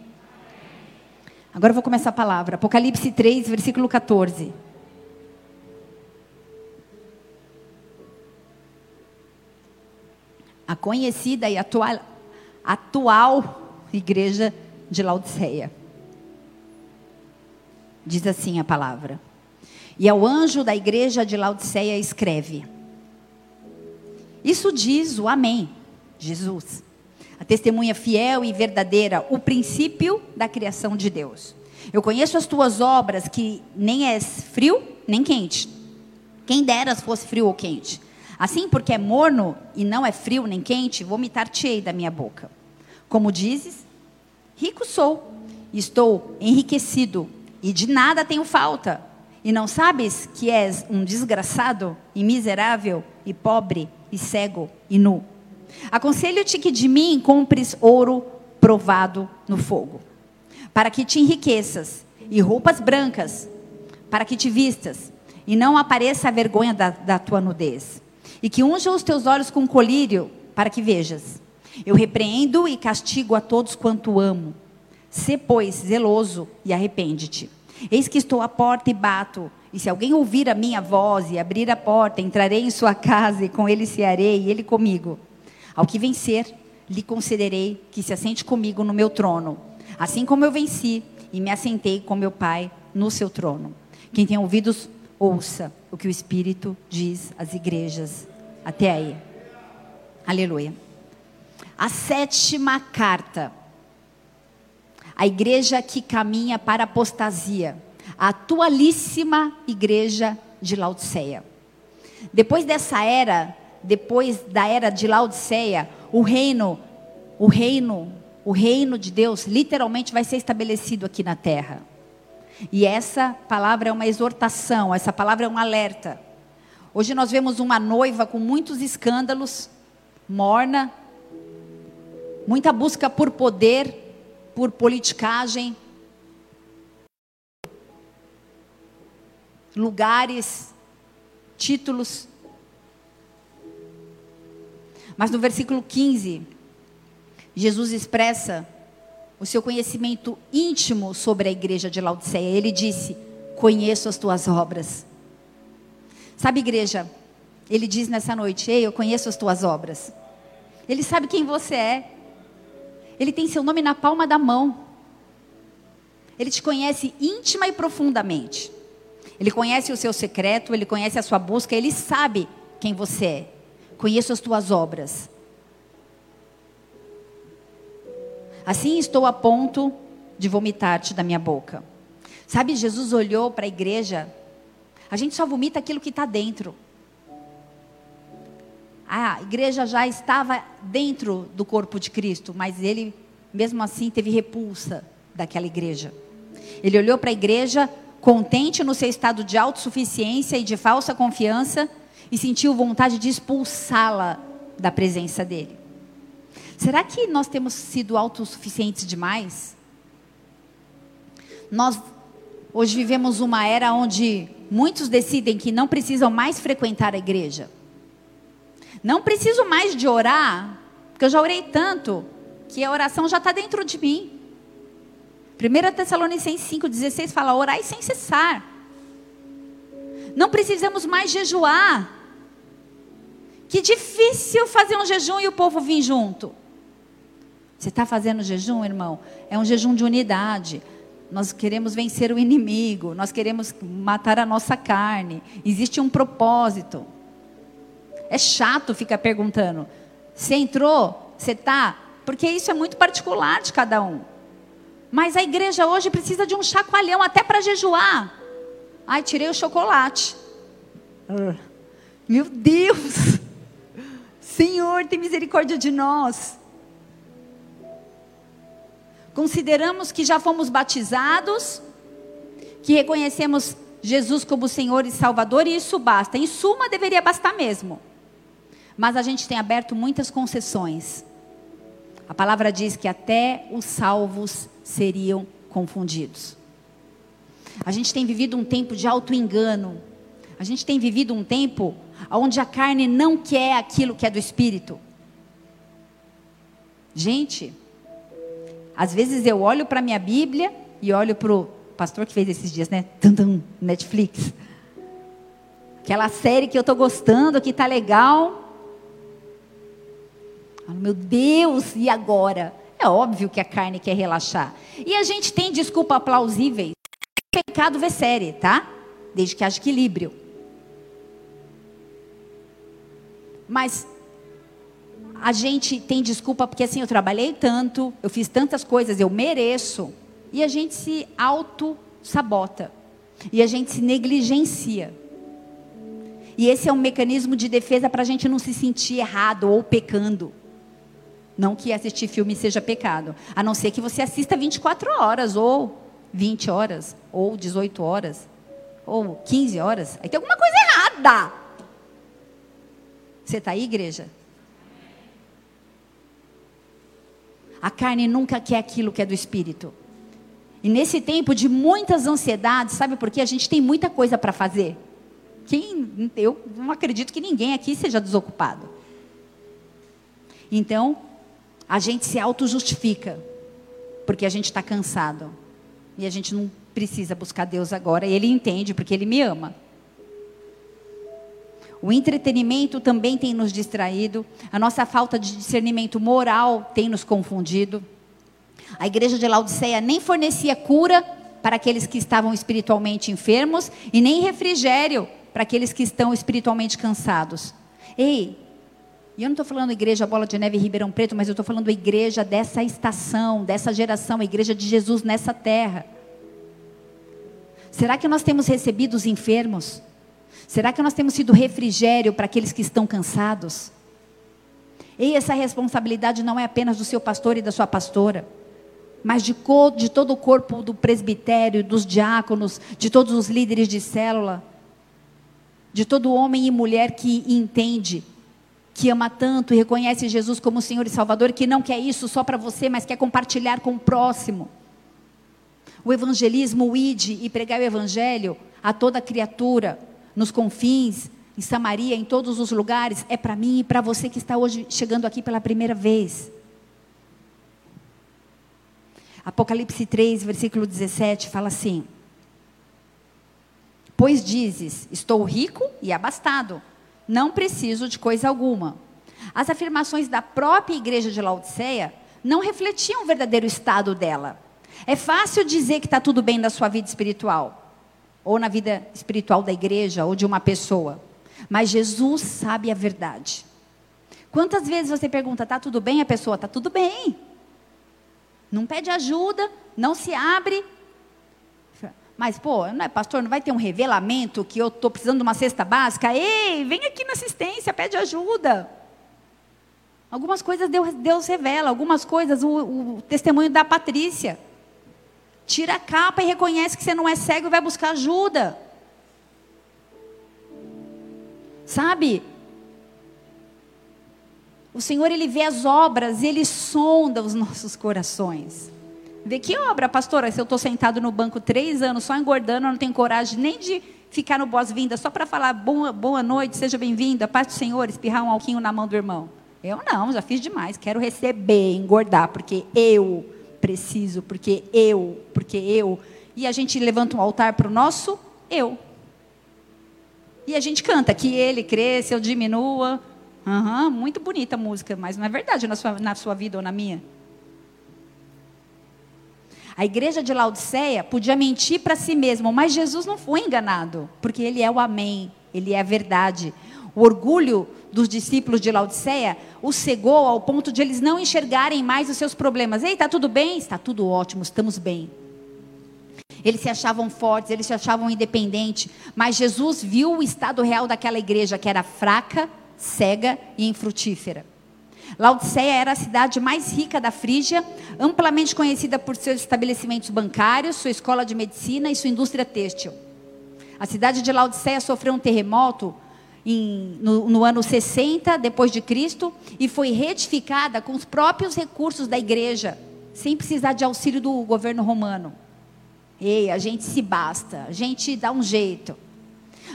Agora eu vou começar a palavra. Apocalipse 3, versículo 14. A conhecida e atual, atual igreja de Laodiceia. Diz assim a palavra. E ao anjo da igreja de Laodiceia escreve: isso diz o Amém, Jesus. A testemunha fiel e verdadeira, o princípio da criação de Deus. Eu conheço as tuas obras, que nem és frio nem quente. Quem deras fosse frio ou quente. Assim, porque é morno e não é frio nem quente, vomitar-te-ei da minha boca. Como dizes, rico sou, estou enriquecido, e de nada tenho falta. E não sabes que és um desgraçado e miserável e pobre e cego e nu. Aconselho-te que de mim compres ouro provado no fogo, para que te enriqueças, e roupas brancas, para que te vistas, e não apareça a vergonha da, da tua nudez. E que unja os teus olhos com colírio, para que vejas. Eu repreendo e castigo a todos quanto amo. Sê, pois, zeloso e arrepende-te. Eis que estou à porta e bato. E se alguém ouvir a minha voz e abrir a porta, entrarei em sua casa e com ele cearei, e ele comigo. Ao que vencer, lhe concederei que se assente comigo no meu trono, assim como eu venci e me assentei com meu Pai no seu trono. Quem tem ouvidos, ouça o que o Espírito diz às igrejas. Até aí. Aleluia. A sétima carta. A igreja que caminha para a apostasia a atualíssima igreja de Laodiceia. Depois dessa era, depois da era de Laodiceia, o reino, o reino, o reino de Deus literalmente vai ser estabelecido aqui na terra. E essa palavra é uma exortação, essa palavra é um alerta. Hoje nós vemos uma noiva com muitos escândalos, morna, muita busca por poder, por politicagem, lugares, títulos. Mas no versículo 15, Jesus expressa o seu conhecimento íntimo sobre a igreja de Laodiceia. Ele disse: Conheço as tuas obras. Sabe, igreja, ele diz nessa noite: Ei, eu conheço as tuas obras. Ele sabe quem você é. Ele tem seu nome na palma da mão. Ele te conhece íntima e profundamente. Ele conhece o seu secreto, ele conhece a sua busca, ele sabe quem você é. Conheço as tuas obras. Assim estou a ponto de vomitar-te da minha boca. Sabe, Jesus olhou para a igreja. A gente só vomita aquilo que está dentro. A igreja já estava dentro do corpo de Cristo, mas ele, mesmo assim, teve repulsa daquela igreja. Ele olhou para a igreja, contente no seu estado de autossuficiência e de falsa confiança, e sentiu vontade de expulsá-la da presença dele. Será que nós temos sido autossuficientes demais? Nós hoje vivemos uma era onde muitos decidem que não precisam mais frequentar a igreja. Não preciso mais de orar, porque eu já orei tanto que a oração já está dentro de mim. 1 Tessalonicenses 5,16 fala: orai sem cessar. Não precisamos mais jejuar. Que difícil fazer um jejum e o povo vir junto. Você está fazendo jejum, irmão? É um jejum de unidade. Nós queremos vencer o inimigo, nós queremos matar a nossa carne. Existe um propósito. É chato ficar perguntando: você entrou? Você está? Porque isso é muito particular de cada um. Mas a igreja hoje precisa de um chacoalhão até para jejuar. Ai, tirei o chocolate. Ah. Meu Deus! Senhor, tem misericórdia de nós. Consideramos que já fomos batizados, que reconhecemos Jesus como Senhor e Salvador, e isso basta. Em suma, deveria bastar mesmo. Mas a gente tem aberto muitas concessões. A palavra diz que até os salvos seriam confundidos. A gente tem vivido um tempo de auto-engano. A gente tem vivido um tempo onde a carne não quer aquilo que é do espírito. Gente, às vezes eu olho para a minha Bíblia e olho para o pastor que fez esses dias, né? Tum, Netflix. Aquela série que eu estou gostando, que está legal. Meu Deus, e agora? É óbvio que a carne quer relaxar. E a gente tem desculpa plausíveis. Pecado vê série, tá? Desde que haja equilíbrio. Mas a gente tem desculpa porque assim eu trabalhei tanto, eu fiz tantas coisas, eu mereço. E a gente se auto-sabota. E a gente se negligencia. E esse é um mecanismo de defesa para a gente não se sentir errado ou pecando. Não que assistir filme seja pecado. A não ser que você assista 24 horas, ou 20 horas, ou 18 horas, ou 15 horas. Aí tem alguma coisa errada. Você está aí, igreja? A carne nunca quer aquilo que é do espírito. E nesse tempo de muitas ansiedades, sabe por quê? A gente tem muita coisa para fazer. Quem, eu não acredito que ninguém aqui seja desocupado. Então, a gente se auto-justifica, porque a gente está cansado. E a gente não precisa buscar Deus agora. E Ele entende, porque Ele me ama. O entretenimento também tem nos distraído, a nossa falta de discernimento moral tem nos confundido. A igreja de Laodiceia nem fornecia cura para aqueles que estavam espiritualmente enfermos e nem refrigério para aqueles que estão espiritualmente cansados. Ei, e eu não estou falando igreja Bola de Neve Ribeirão Preto, mas eu estou falando igreja dessa estação, dessa geração, a igreja de Jesus nessa terra. Será que nós temos recebido os enfermos? Será que nós temos sido refrigério para aqueles que estão cansados? E essa responsabilidade não é apenas do seu pastor e da sua pastora, mas de, de todo o corpo do presbitério, dos diáconos, de todos os líderes de célula, de todo homem e mulher que entende, que ama tanto e reconhece Jesus como Senhor e Salvador, que não quer isso só para você, mas quer compartilhar com o próximo. O evangelismo, o ide e pregar o evangelho a toda criatura, nos confins, em Samaria, em todos os lugares, é para mim e para você que está hoje chegando aqui pela primeira vez. Apocalipse 3, versículo 17, fala assim: Pois dizes: Estou rico e abastado, não preciso de coisa alguma. As afirmações da própria igreja de Laodiceia não refletiam o verdadeiro estado dela. É fácil dizer que está tudo bem na sua vida espiritual, ou na vida espiritual da igreja, ou de uma pessoa. Mas Jesus sabe a verdade. Quantas vezes você pergunta, está tudo bem? A pessoa, está tudo bem. Não pede ajuda, não se abre. Mas, pô, não é, pastor, não vai ter um revelamento que eu estou precisando de uma cesta básica? Ei, vem aqui na assistência, pede ajuda. Algumas coisas Deus, Deus revela, algumas coisas, o, o testemunho da Patrícia. Tira a capa e reconhece que você não é cego e vai buscar ajuda. Sabe? O Senhor, Ele vê as obras, Ele sonda os nossos corações. Vê que obra, pastora, se eu estou sentado no banco três anos só engordando, eu não tenho coragem nem de ficar no boas-vindas, só para falar boa, boa noite, seja bem-vinda, paz do Senhor, espirrar um alquinho na mão do irmão. Eu não, já fiz demais, quero receber, engordar, porque eu preciso, porque eu, porque eu. E a gente levanta um altar para o nosso eu. E a gente canta que ele cresça, eu diminua, Uhum, muito bonita a música, mas não é verdade na sua, na sua vida ou na minha. A igreja de Laodiceia podia mentir para si mesma, mas Jesus não foi enganado, porque ele é o Amém, ele é a verdade. O orgulho dos discípulos de Laodiceia o cegou ao ponto de eles não enxergarem mais os seus problemas. Ei, está tudo bem? Está tudo ótimo, estamos bem. Eles se achavam fortes, eles se achavam independentes, mas Jesus viu o estado real daquela igreja que era fraca, cega e infrutífera. Laodiceia era a cidade mais rica da Frígia, amplamente conhecida por seus estabelecimentos bancários, sua escola de medicina e sua indústria têxtil. A cidade de Laodiceia sofreu um terremoto em, no, no, ano 60 depois de Cristo e foi retificada com os próprios recursos da igreja, sem precisar de auxílio do governo romano. Ei, a gente se basta, a gente dá um jeito.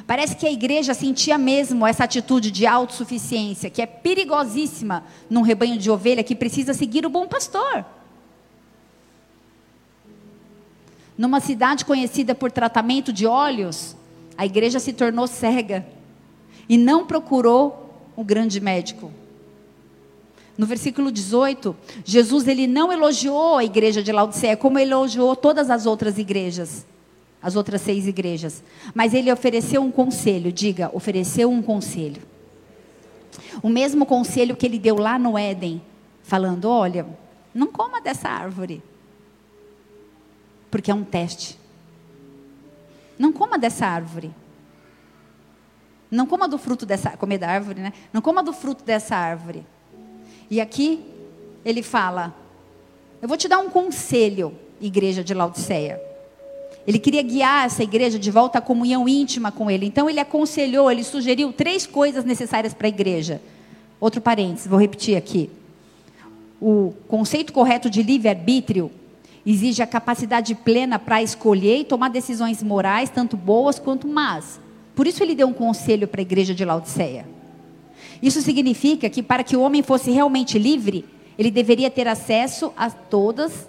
Parece que a igreja sentia mesmo essa atitude de autossuficiência, que é perigosíssima num rebanho de ovelha que precisa seguir o bom pastor. Numa cidade conhecida por tratamento de olhos, a igreja se tornou cega e não procurou um grande médico. No versículo 18, Jesus ele não elogiou a igreja de Laodiceia como elogiou todas as outras igrejas as outras seis igrejas. Mas ele ofereceu um conselho, diga, ofereceu um conselho. O mesmo conselho que ele deu lá no Éden, falando: olha, não coma dessa árvore, porque é um teste. Não coma dessa árvore. Não coma do fruto dessa, comer da árvore, né? Não coma do fruto dessa árvore. E aqui ele fala: Eu vou te dar um conselho, igreja de Laodiceia. Ele queria guiar essa igreja de volta à comunhão íntima com ele. Então ele aconselhou, ele sugeriu três coisas necessárias para a igreja. Outro parênteses, vou repetir aqui. O conceito correto de livre-arbítrio exige a capacidade plena para escolher e tomar decisões morais, tanto boas quanto más. Por isso ele deu um conselho para a igreja de Laodiceia. Isso significa que para que o homem fosse realmente livre, ele deveria ter acesso a todas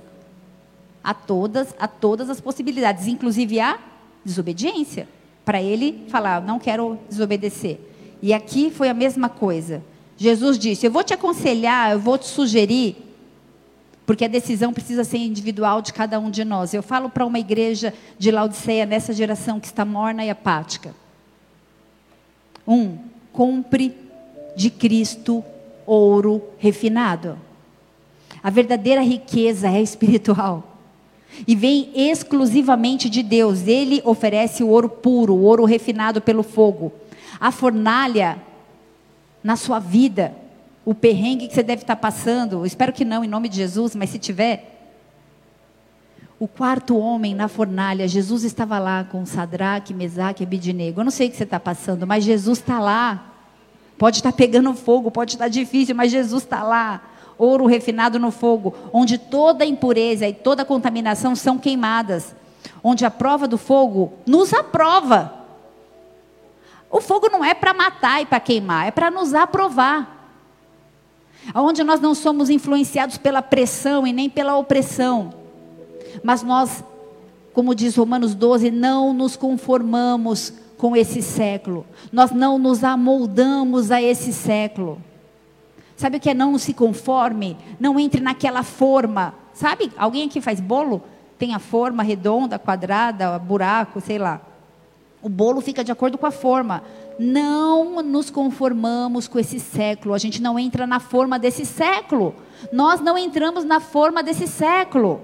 a todas, a todas as possibilidades, inclusive a desobediência, para ele falar, não quero desobedecer. E aqui foi a mesma coisa. Jesus disse: Eu vou te aconselhar, eu vou te sugerir, porque a decisão precisa ser individual de cada um de nós. Eu falo para uma igreja de Laodiceia nessa geração que está morna e apática. Um, compre de Cristo ouro refinado. A verdadeira riqueza é espiritual e vem exclusivamente de Deus. Ele oferece o ouro puro, o ouro refinado pelo fogo. A fornalha na sua vida, o perrengue que você deve estar passando, espero que não, em nome de Jesus, mas se tiver. O quarto homem na fornalha, Jesus estava lá com Sadraque, Mesaque e Abidinego. Eu não sei o que você está passando, mas Jesus está lá. Pode estar pegando fogo, pode estar difícil, mas Jesus está lá ouro refinado no fogo, onde toda impureza e toda contaminação são queimadas, onde a prova do fogo nos aprova. O fogo não é para matar e para queimar, é para nos aprovar. Onde nós não somos influenciados pela pressão e nem pela opressão. Mas nós, como diz Romanos 12, não nos conformamos com esse século. Nós não nos amoldamos a esse século. Sabe o que é não se conforme? Não entre naquela forma. Sabe? Alguém aqui faz bolo? Tem a forma redonda, quadrada, buraco, sei lá. O bolo fica de acordo com a forma. Não nos conformamos com esse século. A gente não entra na forma desse século. Nós não entramos na forma desse século.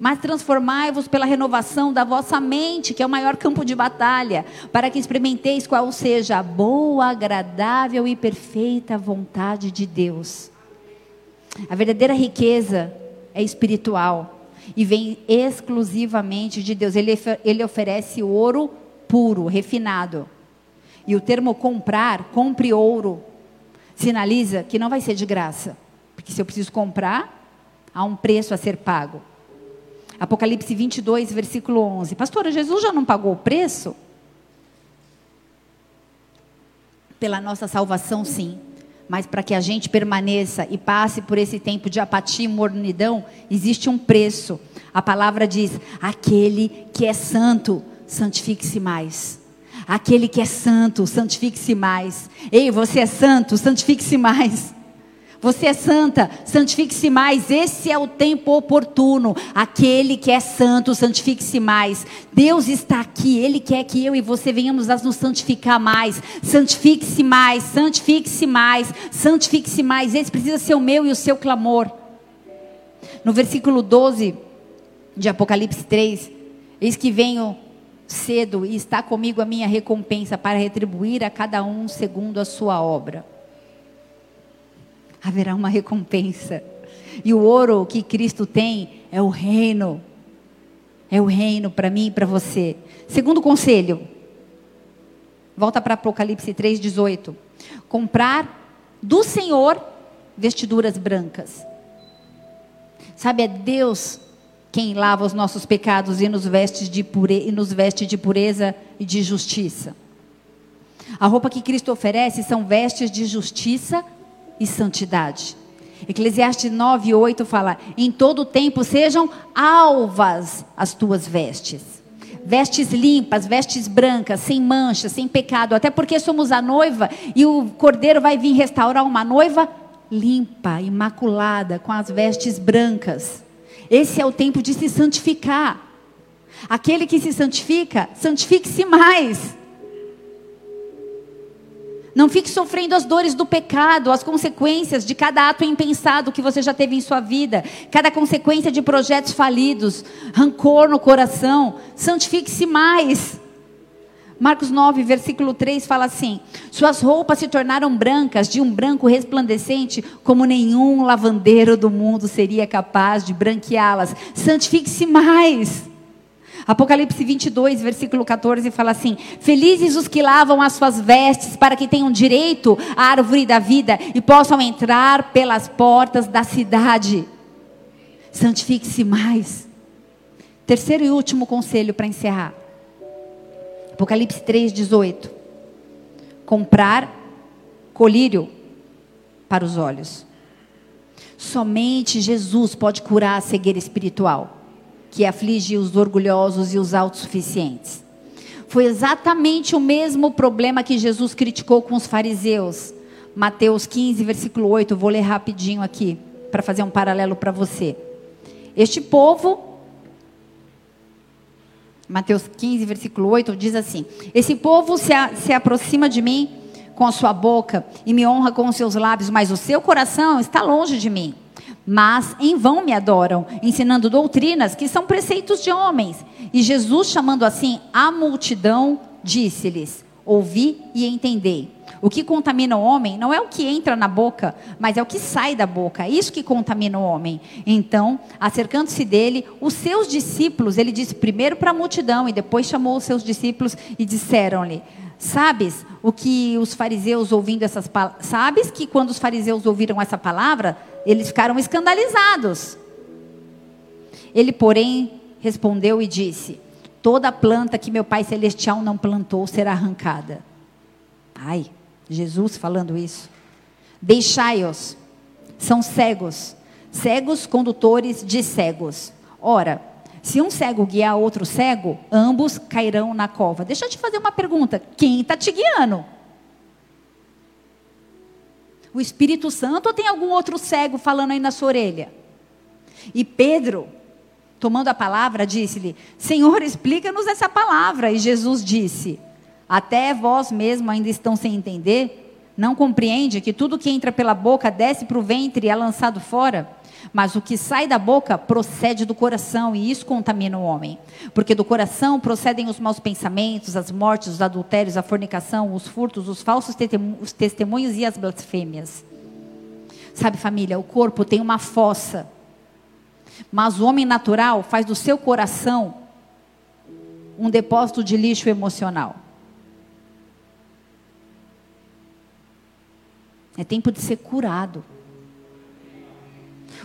Mas transformai-vos pela renovação da vossa mente, que é o maior campo de batalha, para que experimenteis qual seja a boa, agradável e perfeita vontade de Deus. A verdadeira riqueza é espiritual e vem exclusivamente de Deus. Ele, ele oferece ouro puro, refinado. E o termo comprar, compre ouro, sinaliza que não vai ser de graça. Porque se eu preciso comprar, há um preço a ser pago. Apocalipse 22, versículo 11. Pastora, Jesus já não pagou o preço? Pela nossa salvação, sim. Mas para que a gente permaneça e passe por esse tempo de apatia e mornidão, existe um preço. A palavra diz: aquele que é santo, santifique-se mais. Aquele que é santo, santifique-se mais. Ei, você é santo, santifique-se mais. Você é santa, santifique-se mais. Esse é o tempo oportuno. Aquele que é santo, santifique-se mais. Deus está aqui, Ele quer que eu e você venhamos a nos santificar mais. Santifique-se mais, santifique-se mais, santifique-se mais. Esse precisa ser o meu e o seu clamor. No versículo 12 de Apocalipse 3, eis que venho cedo e está comigo a minha recompensa para retribuir a cada um segundo a sua obra haverá uma recompensa. E o ouro que Cristo tem é o reino. É o reino para mim e para você. Segundo conselho. Volta para Apocalipse 3:18. Comprar do Senhor vestiduras brancas. Sabe, é Deus quem lava os nossos pecados e nos veste de, pure... e nos veste de pureza e de justiça. A roupa que Cristo oferece são vestes de justiça e santidade. Eclesiastes 9, 8 fala: Em todo tempo sejam alvas as tuas vestes. Vestes limpas, vestes brancas, sem mancha, sem pecado. Até porque somos a noiva e o cordeiro vai vir restaurar uma noiva limpa, imaculada, com as vestes brancas. Esse é o tempo de se santificar. Aquele que se santifica, santifique-se mais. Não fique sofrendo as dores do pecado, as consequências de cada ato impensado que você já teve em sua vida, cada consequência de projetos falidos, rancor no coração. Santifique-se mais. Marcos 9, versículo 3 fala assim: Suas roupas se tornaram brancas, de um branco resplandecente, como nenhum lavandeiro do mundo seria capaz de branqueá-las. Santifique-se mais. Apocalipse 22, versículo 14 fala assim: Felizes os que lavam as suas vestes, para que tenham direito à árvore da vida e possam entrar pelas portas da cidade. Santifique-se mais. Terceiro e último conselho para encerrar. Apocalipse 3, 18. Comprar colírio para os olhos. Somente Jesus pode curar a cegueira espiritual que aflige os orgulhosos e os autossuficientes. Foi exatamente o mesmo problema que Jesus criticou com os fariseus. Mateus 15, versículo 8, vou ler rapidinho aqui, para fazer um paralelo para você. Este povo, Mateus 15, versículo 8, diz assim: Esse povo se, a, se aproxima de mim com a sua boca e me honra com os seus lábios, mas o seu coração está longe de mim mas em vão me adoram, ensinando doutrinas que são preceitos de homens. E Jesus, chamando assim a multidão, disse-lhes: Ouvi e entendei. O que contamina o homem não é o que entra na boca, mas é o que sai da boca. É isso que contamina o homem. Então, acercando-se dele, os seus discípulos, ele disse primeiro para a multidão e depois chamou os seus discípulos e disseram-lhe: Sabes o que os fariseus ouvindo essas palavras? Sabes que quando os fariseus ouviram essa palavra, eles ficaram escandalizados. Ele, porém, respondeu e disse: Toda planta que meu Pai celestial não plantou será arrancada. Ai, Jesus falando isso. Deixai-os. são cegos, cegos condutores de cegos. Ora, se um cego guiar outro cego, ambos cairão na cova. Deixa eu te fazer uma pergunta: quem está te guiando? O Espírito Santo ou tem algum outro cego falando aí na sua orelha? E Pedro, tomando a palavra, disse-lhe: Senhor, explica-nos essa palavra. E Jesus disse: Até vós mesmo ainda estão sem entender? Não compreende que tudo que entra pela boca desce para o ventre e é lançado fora? Mas o que sai da boca procede do coração, e isso contamina o homem. Porque do coração procedem os maus pensamentos, as mortes, os adultérios, a fornicação, os furtos, os falsos testemunhos e as blasfêmias. Sabe, família, o corpo tem uma fossa. Mas o homem natural faz do seu coração um depósito de lixo emocional. É tempo de ser curado.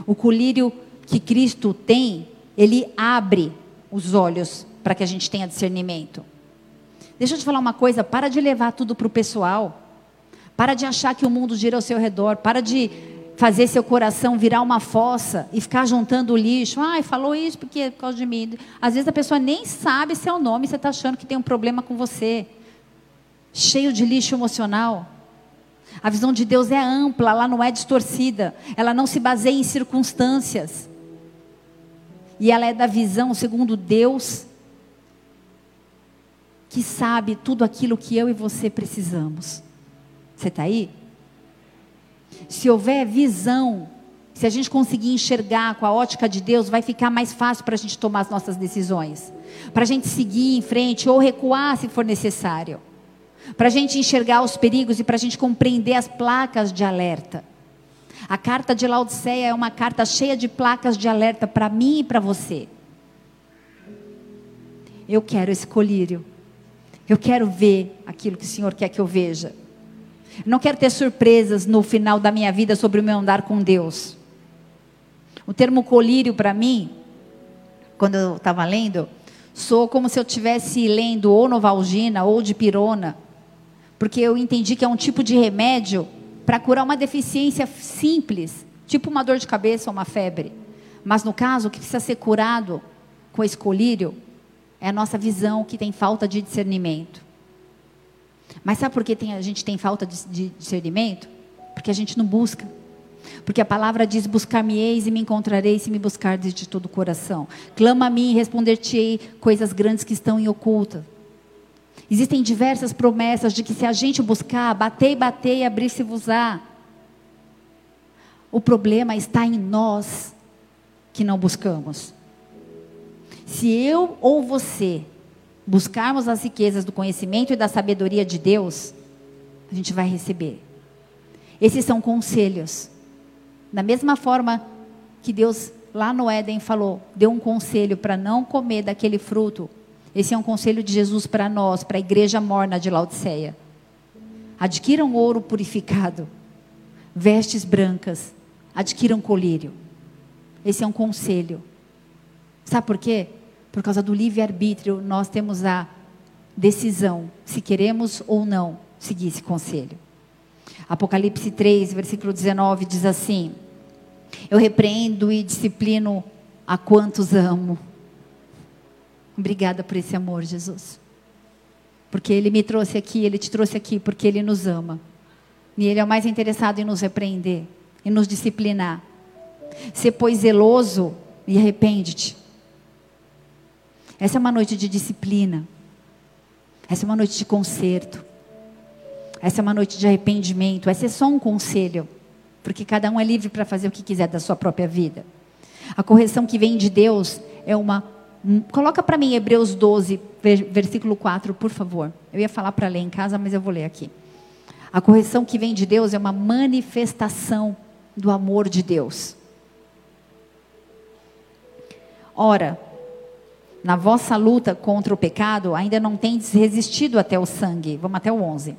O colírio que Cristo tem, ele abre os olhos para que a gente tenha discernimento. Deixa eu te falar uma coisa: para de levar tudo para o pessoal. Para de achar que o mundo gira ao seu redor. Para de fazer seu coração virar uma fossa e ficar juntando lixo. Ai, falou isso porque é por causa de mim. Às vezes a pessoa nem sabe seu nome você está achando que tem um problema com você. Cheio de lixo emocional. A visão de Deus é ampla, ela não é distorcida, ela não se baseia em circunstâncias. E ela é da visão segundo Deus, que sabe tudo aquilo que eu e você precisamos. Você está aí? Se houver visão, se a gente conseguir enxergar com a ótica de Deus, vai ficar mais fácil para a gente tomar as nossas decisões. Para a gente seguir em frente ou recuar se for necessário para a gente enxergar os perigos e para a gente compreender as placas de alerta. A carta de Laodiceia é uma carta cheia de placas de alerta para mim e para você. Eu quero esse colírio. Eu quero ver aquilo que o Senhor quer que eu veja. não quero ter surpresas no final da minha vida sobre o meu andar com Deus. O termo colírio para mim, quando eu estava lendo, sou como se eu estivesse lendo ou Novalgina ou de Pirona porque eu entendi que é um tipo de remédio para curar uma deficiência simples, tipo uma dor de cabeça ou uma febre. Mas no caso, o que precisa ser curado com esse colírio é a nossa visão que tem falta de discernimento. Mas sabe por que tem, a gente tem falta de, de discernimento? Porque a gente não busca. Porque a palavra diz: Buscar-me-eis e me encontrareis se me buscardes de todo o coração. Clama a mim e responder-te-ei coisas grandes que estão em oculta. Existem diversas promessas de que se a gente buscar, bater bater e abrir-se-vos-á. O problema está em nós que não buscamos. Se eu ou você buscarmos as riquezas do conhecimento e da sabedoria de Deus, a gente vai receber. Esses são conselhos. Da mesma forma que Deus lá no Éden falou, deu um conselho para não comer daquele fruto esse é um conselho de Jesus para nós, para a igreja morna de Laodiceia. Adquiram ouro purificado, vestes brancas, adquiram colírio. Esse é um conselho. Sabe por quê? Por causa do livre-arbítrio, nós temos a decisão se queremos ou não seguir esse conselho. Apocalipse 3, versículo 19 diz assim: Eu repreendo e disciplino a quantos amo. Obrigada por esse amor, Jesus. Porque Ele me trouxe aqui, Ele te trouxe aqui, porque Ele nos ama. E Ele é o mais interessado em nos repreender, em nos disciplinar. Ser, pois, zeloso e arrepende-te. Essa é uma noite de disciplina. Essa é uma noite de conserto. Essa é uma noite de arrependimento. Essa é só um conselho. Porque cada um é livre para fazer o que quiser da sua própria vida. A correção que vem de Deus é uma coloca para mim Hebreus 12, versículo 4, por favor. Eu ia falar para ler em casa, mas eu vou ler aqui. A correção que vem de Deus é uma manifestação do amor de Deus. Ora, na vossa luta contra o pecado, ainda não tendes resistido até o sangue. Vamos até o 11.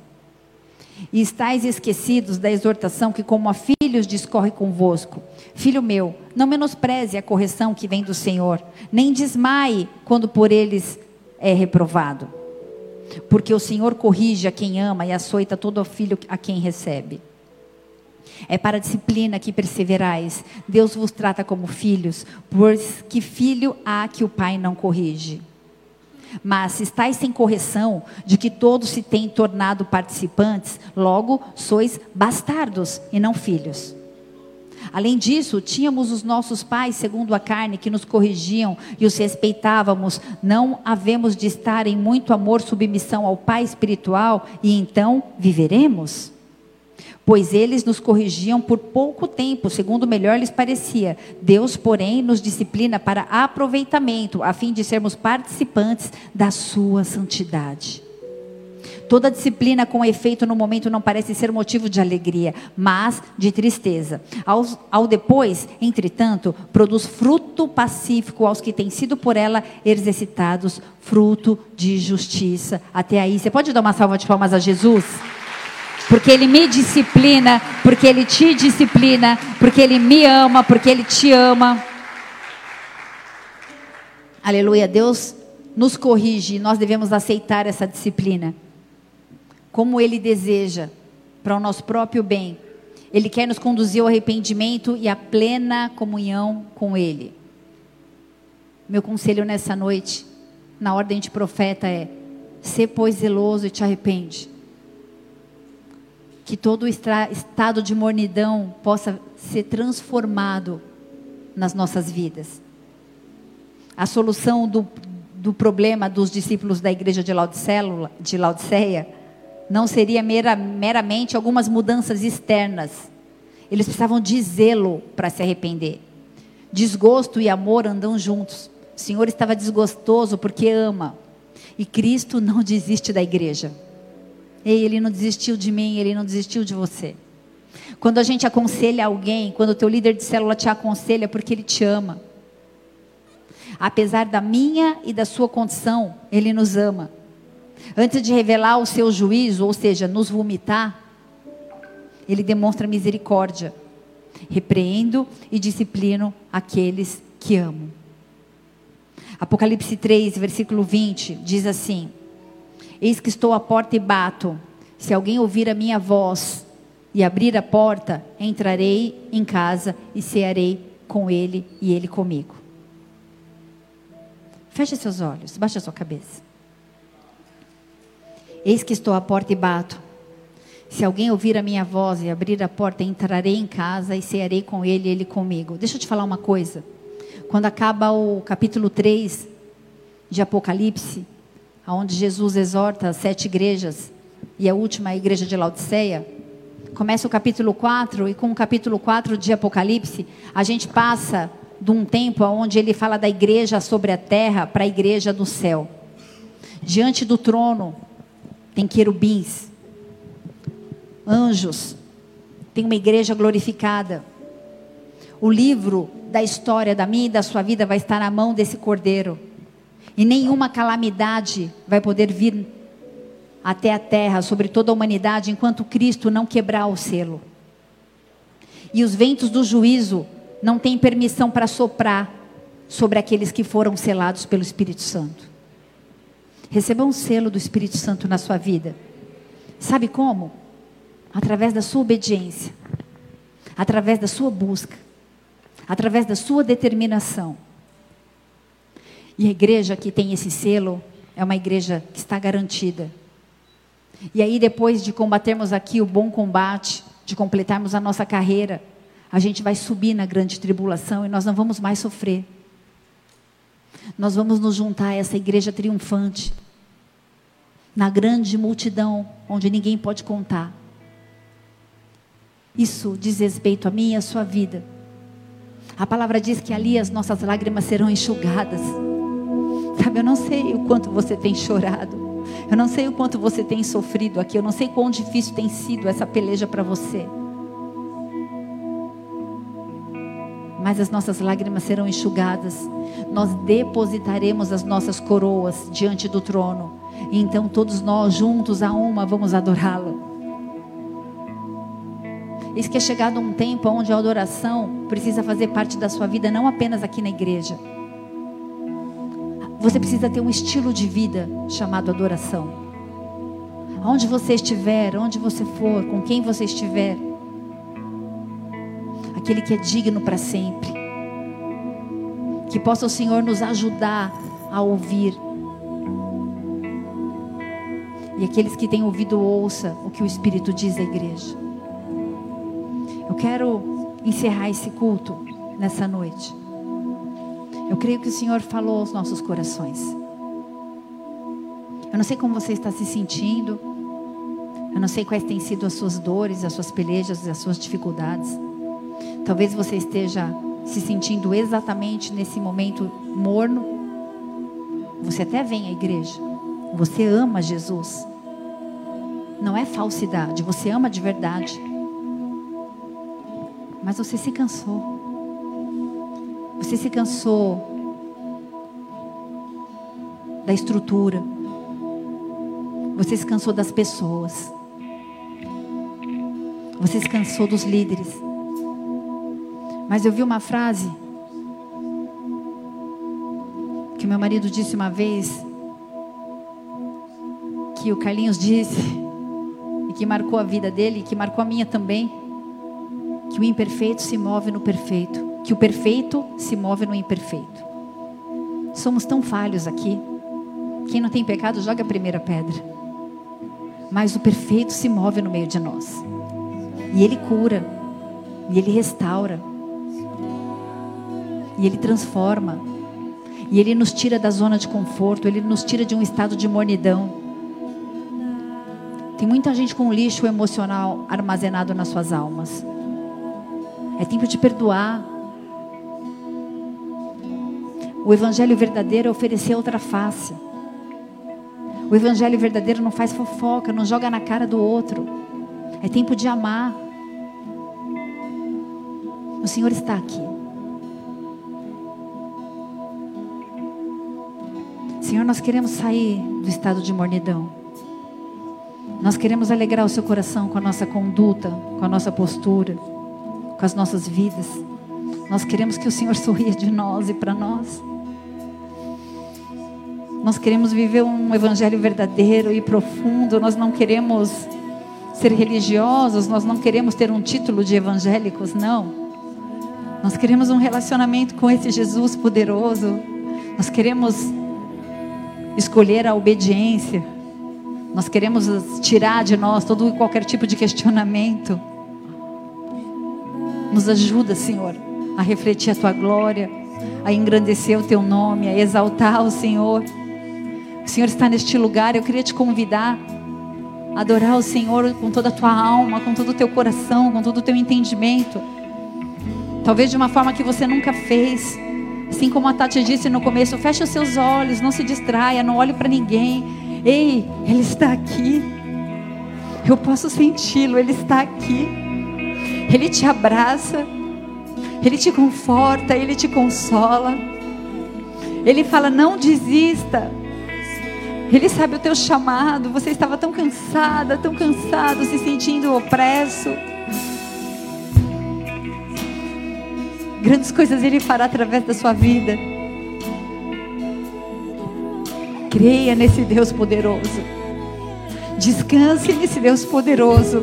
E estáis esquecidos da exortação que, como a filhos, discorre convosco. Filho meu, não menospreze a correção que vem do Senhor, nem desmaie quando por eles é reprovado. Porque o Senhor corrige a quem ama e açoita todo filho a quem recebe. É para a disciplina que perseverais. Deus vos trata como filhos, pois que filho há que o pai não corrige? Mas se estáis sem correção, de que todos se têm tornado participantes, logo sois bastardos e não filhos. Além disso, tínhamos os nossos pais, segundo a carne, que nos corrigiam e os respeitávamos. Não havemos de estar em muito amor, submissão ao Pai espiritual, e então viveremos? Pois eles nos corrigiam por pouco tempo, segundo melhor lhes parecia. Deus, porém, nos disciplina para aproveitamento, a fim de sermos participantes da sua santidade. Toda disciplina com efeito no momento não parece ser motivo de alegria, mas de tristeza. Ao, ao depois, entretanto, produz fruto pacífico aos que têm sido por ela exercitados, fruto de justiça. Até aí, você pode dar uma salva de palmas a Jesus? Porque Ele me disciplina, porque Ele te disciplina, porque Ele me ama, porque Ele te ama. Aleluia. Deus nos corrige, nós devemos aceitar essa disciplina como Ele deseja, para o nosso próprio bem. Ele quer nos conduzir ao arrependimento e à plena comunhão com Ele. Meu conselho nessa noite, na ordem de profeta, é: ser pois zeloso e te arrepende. Que todo estado de mornidão possa ser transformado nas nossas vidas. A solução do, do problema dos discípulos da igreja de de Laodiceia não seria mera, meramente algumas mudanças externas. Eles precisavam de zelo para se arrepender. Desgosto e amor andam juntos. O Senhor estava desgostoso porque ama. E Cristo não desiste da igreja. Ei, Ele não desistiu de mim, Ele não desistiu de você. Quando a gente aconselha alguém, quando o teu líder de célula te aconselha, é porque ele te ama. Apesar da minha e da sua condição, Ele nos ama. Antes de revelar o seu juízo, ou seja, nos vomitar, ele demonstra misericórdia. Repreendo e disciplino aqueles que amo. Apocalipse 3, versículo 20, diz assim: Eis que estou à porta e bato. Se alguém ouvir a minha voz e abrir a porta, entrarei em casa e cearei com ele e ele comigo. Feche seus olhos, baixe a sua cabeça. Eis que estou à porta e bato. Se alguém ouvir a minha voz e abrir a porta, entrarei em casa e cearei com ele e ele comigo. Deixa eu te falar uma coisa. Quando acaba o capítulo 3 de Apocalipse, onde Jesus exorta as sete igrejas e a última a igreja de Laodiceia, começa o capítulo 4 e com o capítulo 4 de Apocalipse, a gente passa de um tempo onde ele fala da igreja sobre a terra para a igreja do céu. Diante do trono tem querubins, anjos, tem uma igreja glorificada. O livro da história da minha e da sua vida vai estar na mão desse cordeiro. E nenhuma calamidade vai poder vir até a terra sobre toda a humanidade enquanto Cristo não quebrar o selo. E os ventos do juízo não têm permissão para soprar sobre aqueles que foram selados pelo Espírito Santo. Receba um selo do Espírito Santo na sua vida. Sabe como? Através da sua obediência, através da sua busca, através da sua determinação. E a igreja que tem esse selo é uma igreja que está garantida. E aí, depois de combatermos aqui o bom combate, de completarmos a nossa carreira, a gente vai subir na grande tribulação e nós não vamos mais sofrer nós vamos nos juntar a essa igreja triunfante, na grande multidão, onde ninguém pode contar. Isso diz respeito a mim e a sua vida. A palavra diz que ali as nossas lágrimas serão enxugadas. Sabe, eu não sei o quanto você tem chorado. Eu não sei o quanto você tem sofrido aqui. Eu não sei quão difícil tem sido essa peleja para você. mas as nossas lágrimas serão enxugadas. Nós depositaremos as nossas coroas diante do trono. E então todos nós juntos a uma vamos adorá-lo. Eis que é chegado um tempo onde a adoração precisa fazer parte da sua vida, não apenas aqui na igreja. Você precisa ter um estilo de vida chamado adoração. Onde você estiver, onde você for, com quem você estiver, aquele que é digno para sempre. Que possa o Senhor nos ajudar a ouvir. E aqueles que têm ouvido, ouça o que o Espírito diz à igreja. Eu quero encerrar esse culto nessa noite. Eu creio que o Senhor falou aos nossos corações. Eu não sei como você está se sentindo. Eu não sei quais têm sido as suas dores, as suas pelejas, as suas dificuldades. Talvez você esteja se sentindo exatamente nesse momento morno. Você até vem à igreja. Você ama Jesus. Não é falsidade, você ama de verdade. Mas você se cansou. Você se cansou da estrutura. Você se cansou das pessoas. Você se cansou dos líderes. Mas eu vi uma frase que meu marido disse uma vez, que o Carlinhos disse, e que marcou a vida dele, e que marcou a minha também, que o imperfeito se move no perfeito que o perfeito se move no imperfeito. Somos tão falhos aqui. Quem não tem pecado, joga a primeira pedra. Mas o perfeito se move no meio de nós. E ele cura. E ele restaura. E ele transforma. E ele nos tira da zona de conforto, ele nos tira de um estado de mornidão. Tem muita gente com lixo emocional armazenado nas suas almas. É tempo de perdoar. O evangelho verdadeiro é oferecer outra face. O evangelho verdadeiro não faz fofoca, não joga na cara do outro. É tempo de amar. O Senhor está aqui. Senhor, nós queremos sair do estado de mornidão. Nós queremos alegrar o seu coração com a nossa conduta, com a nossa postura, com as nossas vidas. Nós queremos que o Senhor sorria de nós e para nós. Nós queremos viver um evangelho verdadeiro e profundo. Nós não queremos ser religiosos, nós não queremos ter um título de evangélicos, não. Nós queremos um relacionamento com esse Jesus poderoso. Nós queremos escolher a obediência. Nós queremos tirar de nós todo e qualquer tipo de questionamento. Nos ajuda, Senhor, a refletir a tua glória, a engrandecer o teu nome, a exaltar o Senhor. O Senhor está neste lugar. Eu queria te convidar a adorar o Senhor com toda a tua alma, com todo o teu coração, com todo o teu entendimento. Talvez de uma forma que você nunca fez. Assim como a Tati disse no começo, feche os seus olhos, não se distraia, não olhe para ninguém. Ei, Ele está aqui. Eu posso senti-lo, Ele está aqui. Ele te abraça, Ele te conforta, Ele te consola. Ele fala: não desista. Ele sabe o teu chamado. Você estava tão cansada, tão cansado, se sentindo opresso. Grandes coisas Ele fará através da sua vida. Creia nesse Deus poderoso. Descanse nesse Deus poderoso.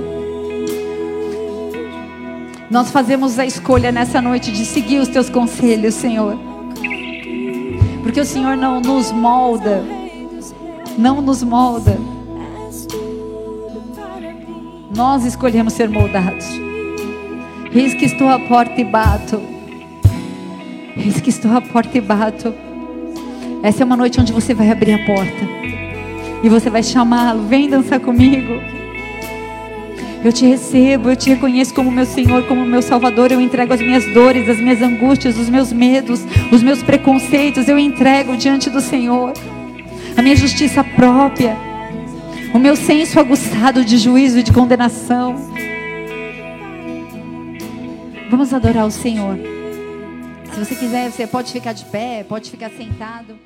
Nós fazemos a escolha nessa noite de seguir os teus conselhos, Senhor. Porque o Senhor não nos molda não nos molda. Nós escolhemos ser moldados. Eis que estou à porta e bato. Eis que estou à porta e bato. Essa é uma noite onde você vai abrir a porta. E você vai chamá-lo. Vem dançar comigo. Eu te recebo, eu te reconheço como meu Senhor, como meu Salvador. Eu entrego as minhas dores, as minhas angústias, os meus medos, os meus preconceitos. Eu entrego diante do Senhor a minha justiça própria, o meu senso aguçado de juízo e de condenação. Vamos adorar o Senhor. Se você quiser, você pode ficar de pé, pode ficar sentado.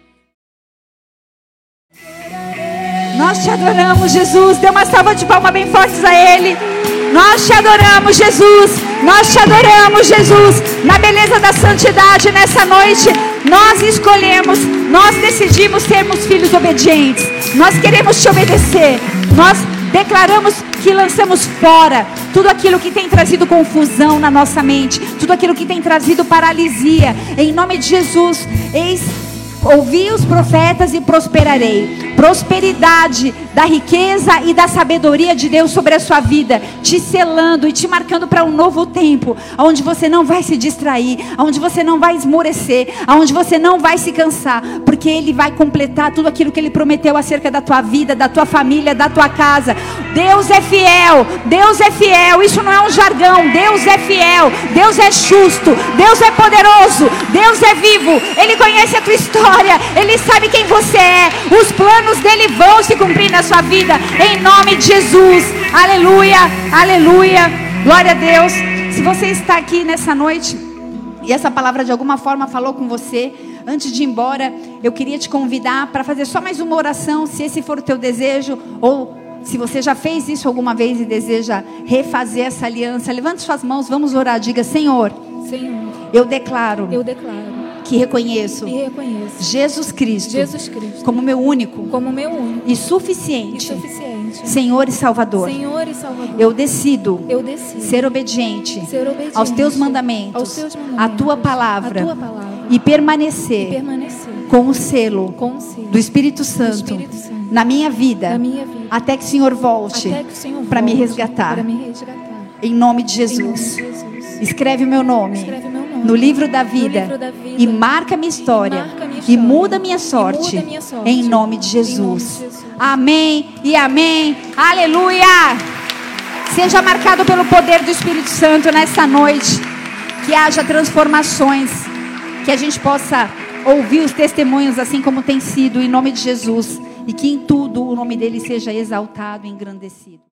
Nós te adoramos, Jesus. Dê uma salva de palmas bem fortes a Ele. Nós te adoramos, Jesus. Nós te adoramos, Jesus. Na beleza da santidade nessa noite. Nós escolhemos, nós decidimos sermos filhos obedientes. Nós queremos te obedecer. Nós declaramos que lançamos fora tudo aquilo que tem trazido confusão na nossa mente, tudo aquilo que tem trazido paralisia. Em nome de Jesus, eis ouvi os profetas e prosperarei. Prosperidade da riqueza e da sabedoria de Deus sobre a sua vida, te selando e te marcando para um novo tempo, onde você não vai se distrair, onde você não vai esmorecer, onde você não vai se cansar, porque Ele vai completar tudo aquilo que Ele prometeu acerca da tua vida, da tua família, da tua casa. Deus é fiel, Deus é fiel. Isso não é um jargão. Deus é fiel, Deus é justo, Deus é poderoso, Deus é vivo. Ele conhece a tua história, Ele sabe quem você é. Os planos dele vão se cumprir na sua vida, em nome de Jesus. Aleluia, aleluia. Glória a Deus. Se você está aqui nessa noite e essa palavra de alguma forma falou com você, antes de ir embora, eu queria te convidar para fazer só mais uma oração, se esse for o teu desejo, ou se você já fez isso alguma vez e deseja refazer essa aliança, levante suas mãos, vamos orar. Diga, Senhor, Senhor, eu declaro, eu declaro que reconheço, e reconheço Jesus Cristo, Jesus Cristo como meu único como meu único e e suficiente suficiente Senhor e Salvador. Senhor e Salvador. Eu decido eu decido ser obediente, ser obediente aos teus mandamentos, aos teus à mandamentos, tua palavra, à tua palavra e permanecer e permanecer com o selo com o selo do Espírito Santo, Espírito Santo na minha vida, na minha vida até que o Senhor volte para me resgatar. para me resgatar. Em nome de Em nome de Jesus. Jesus. Escreve o meu nome Escreve meu nome no livro da vida e marca minha história e muda minha sorte em nome de. Jesus. Amém e amém. Aleluia. Seja marcado pelo poder do Espírito Santo nessa noite. Que haja transformações, que a gente possa ouvir os testemunhos assim como tem sido em nome de Jesus e que em tudo o nome dele seja exaltado e engrandecido.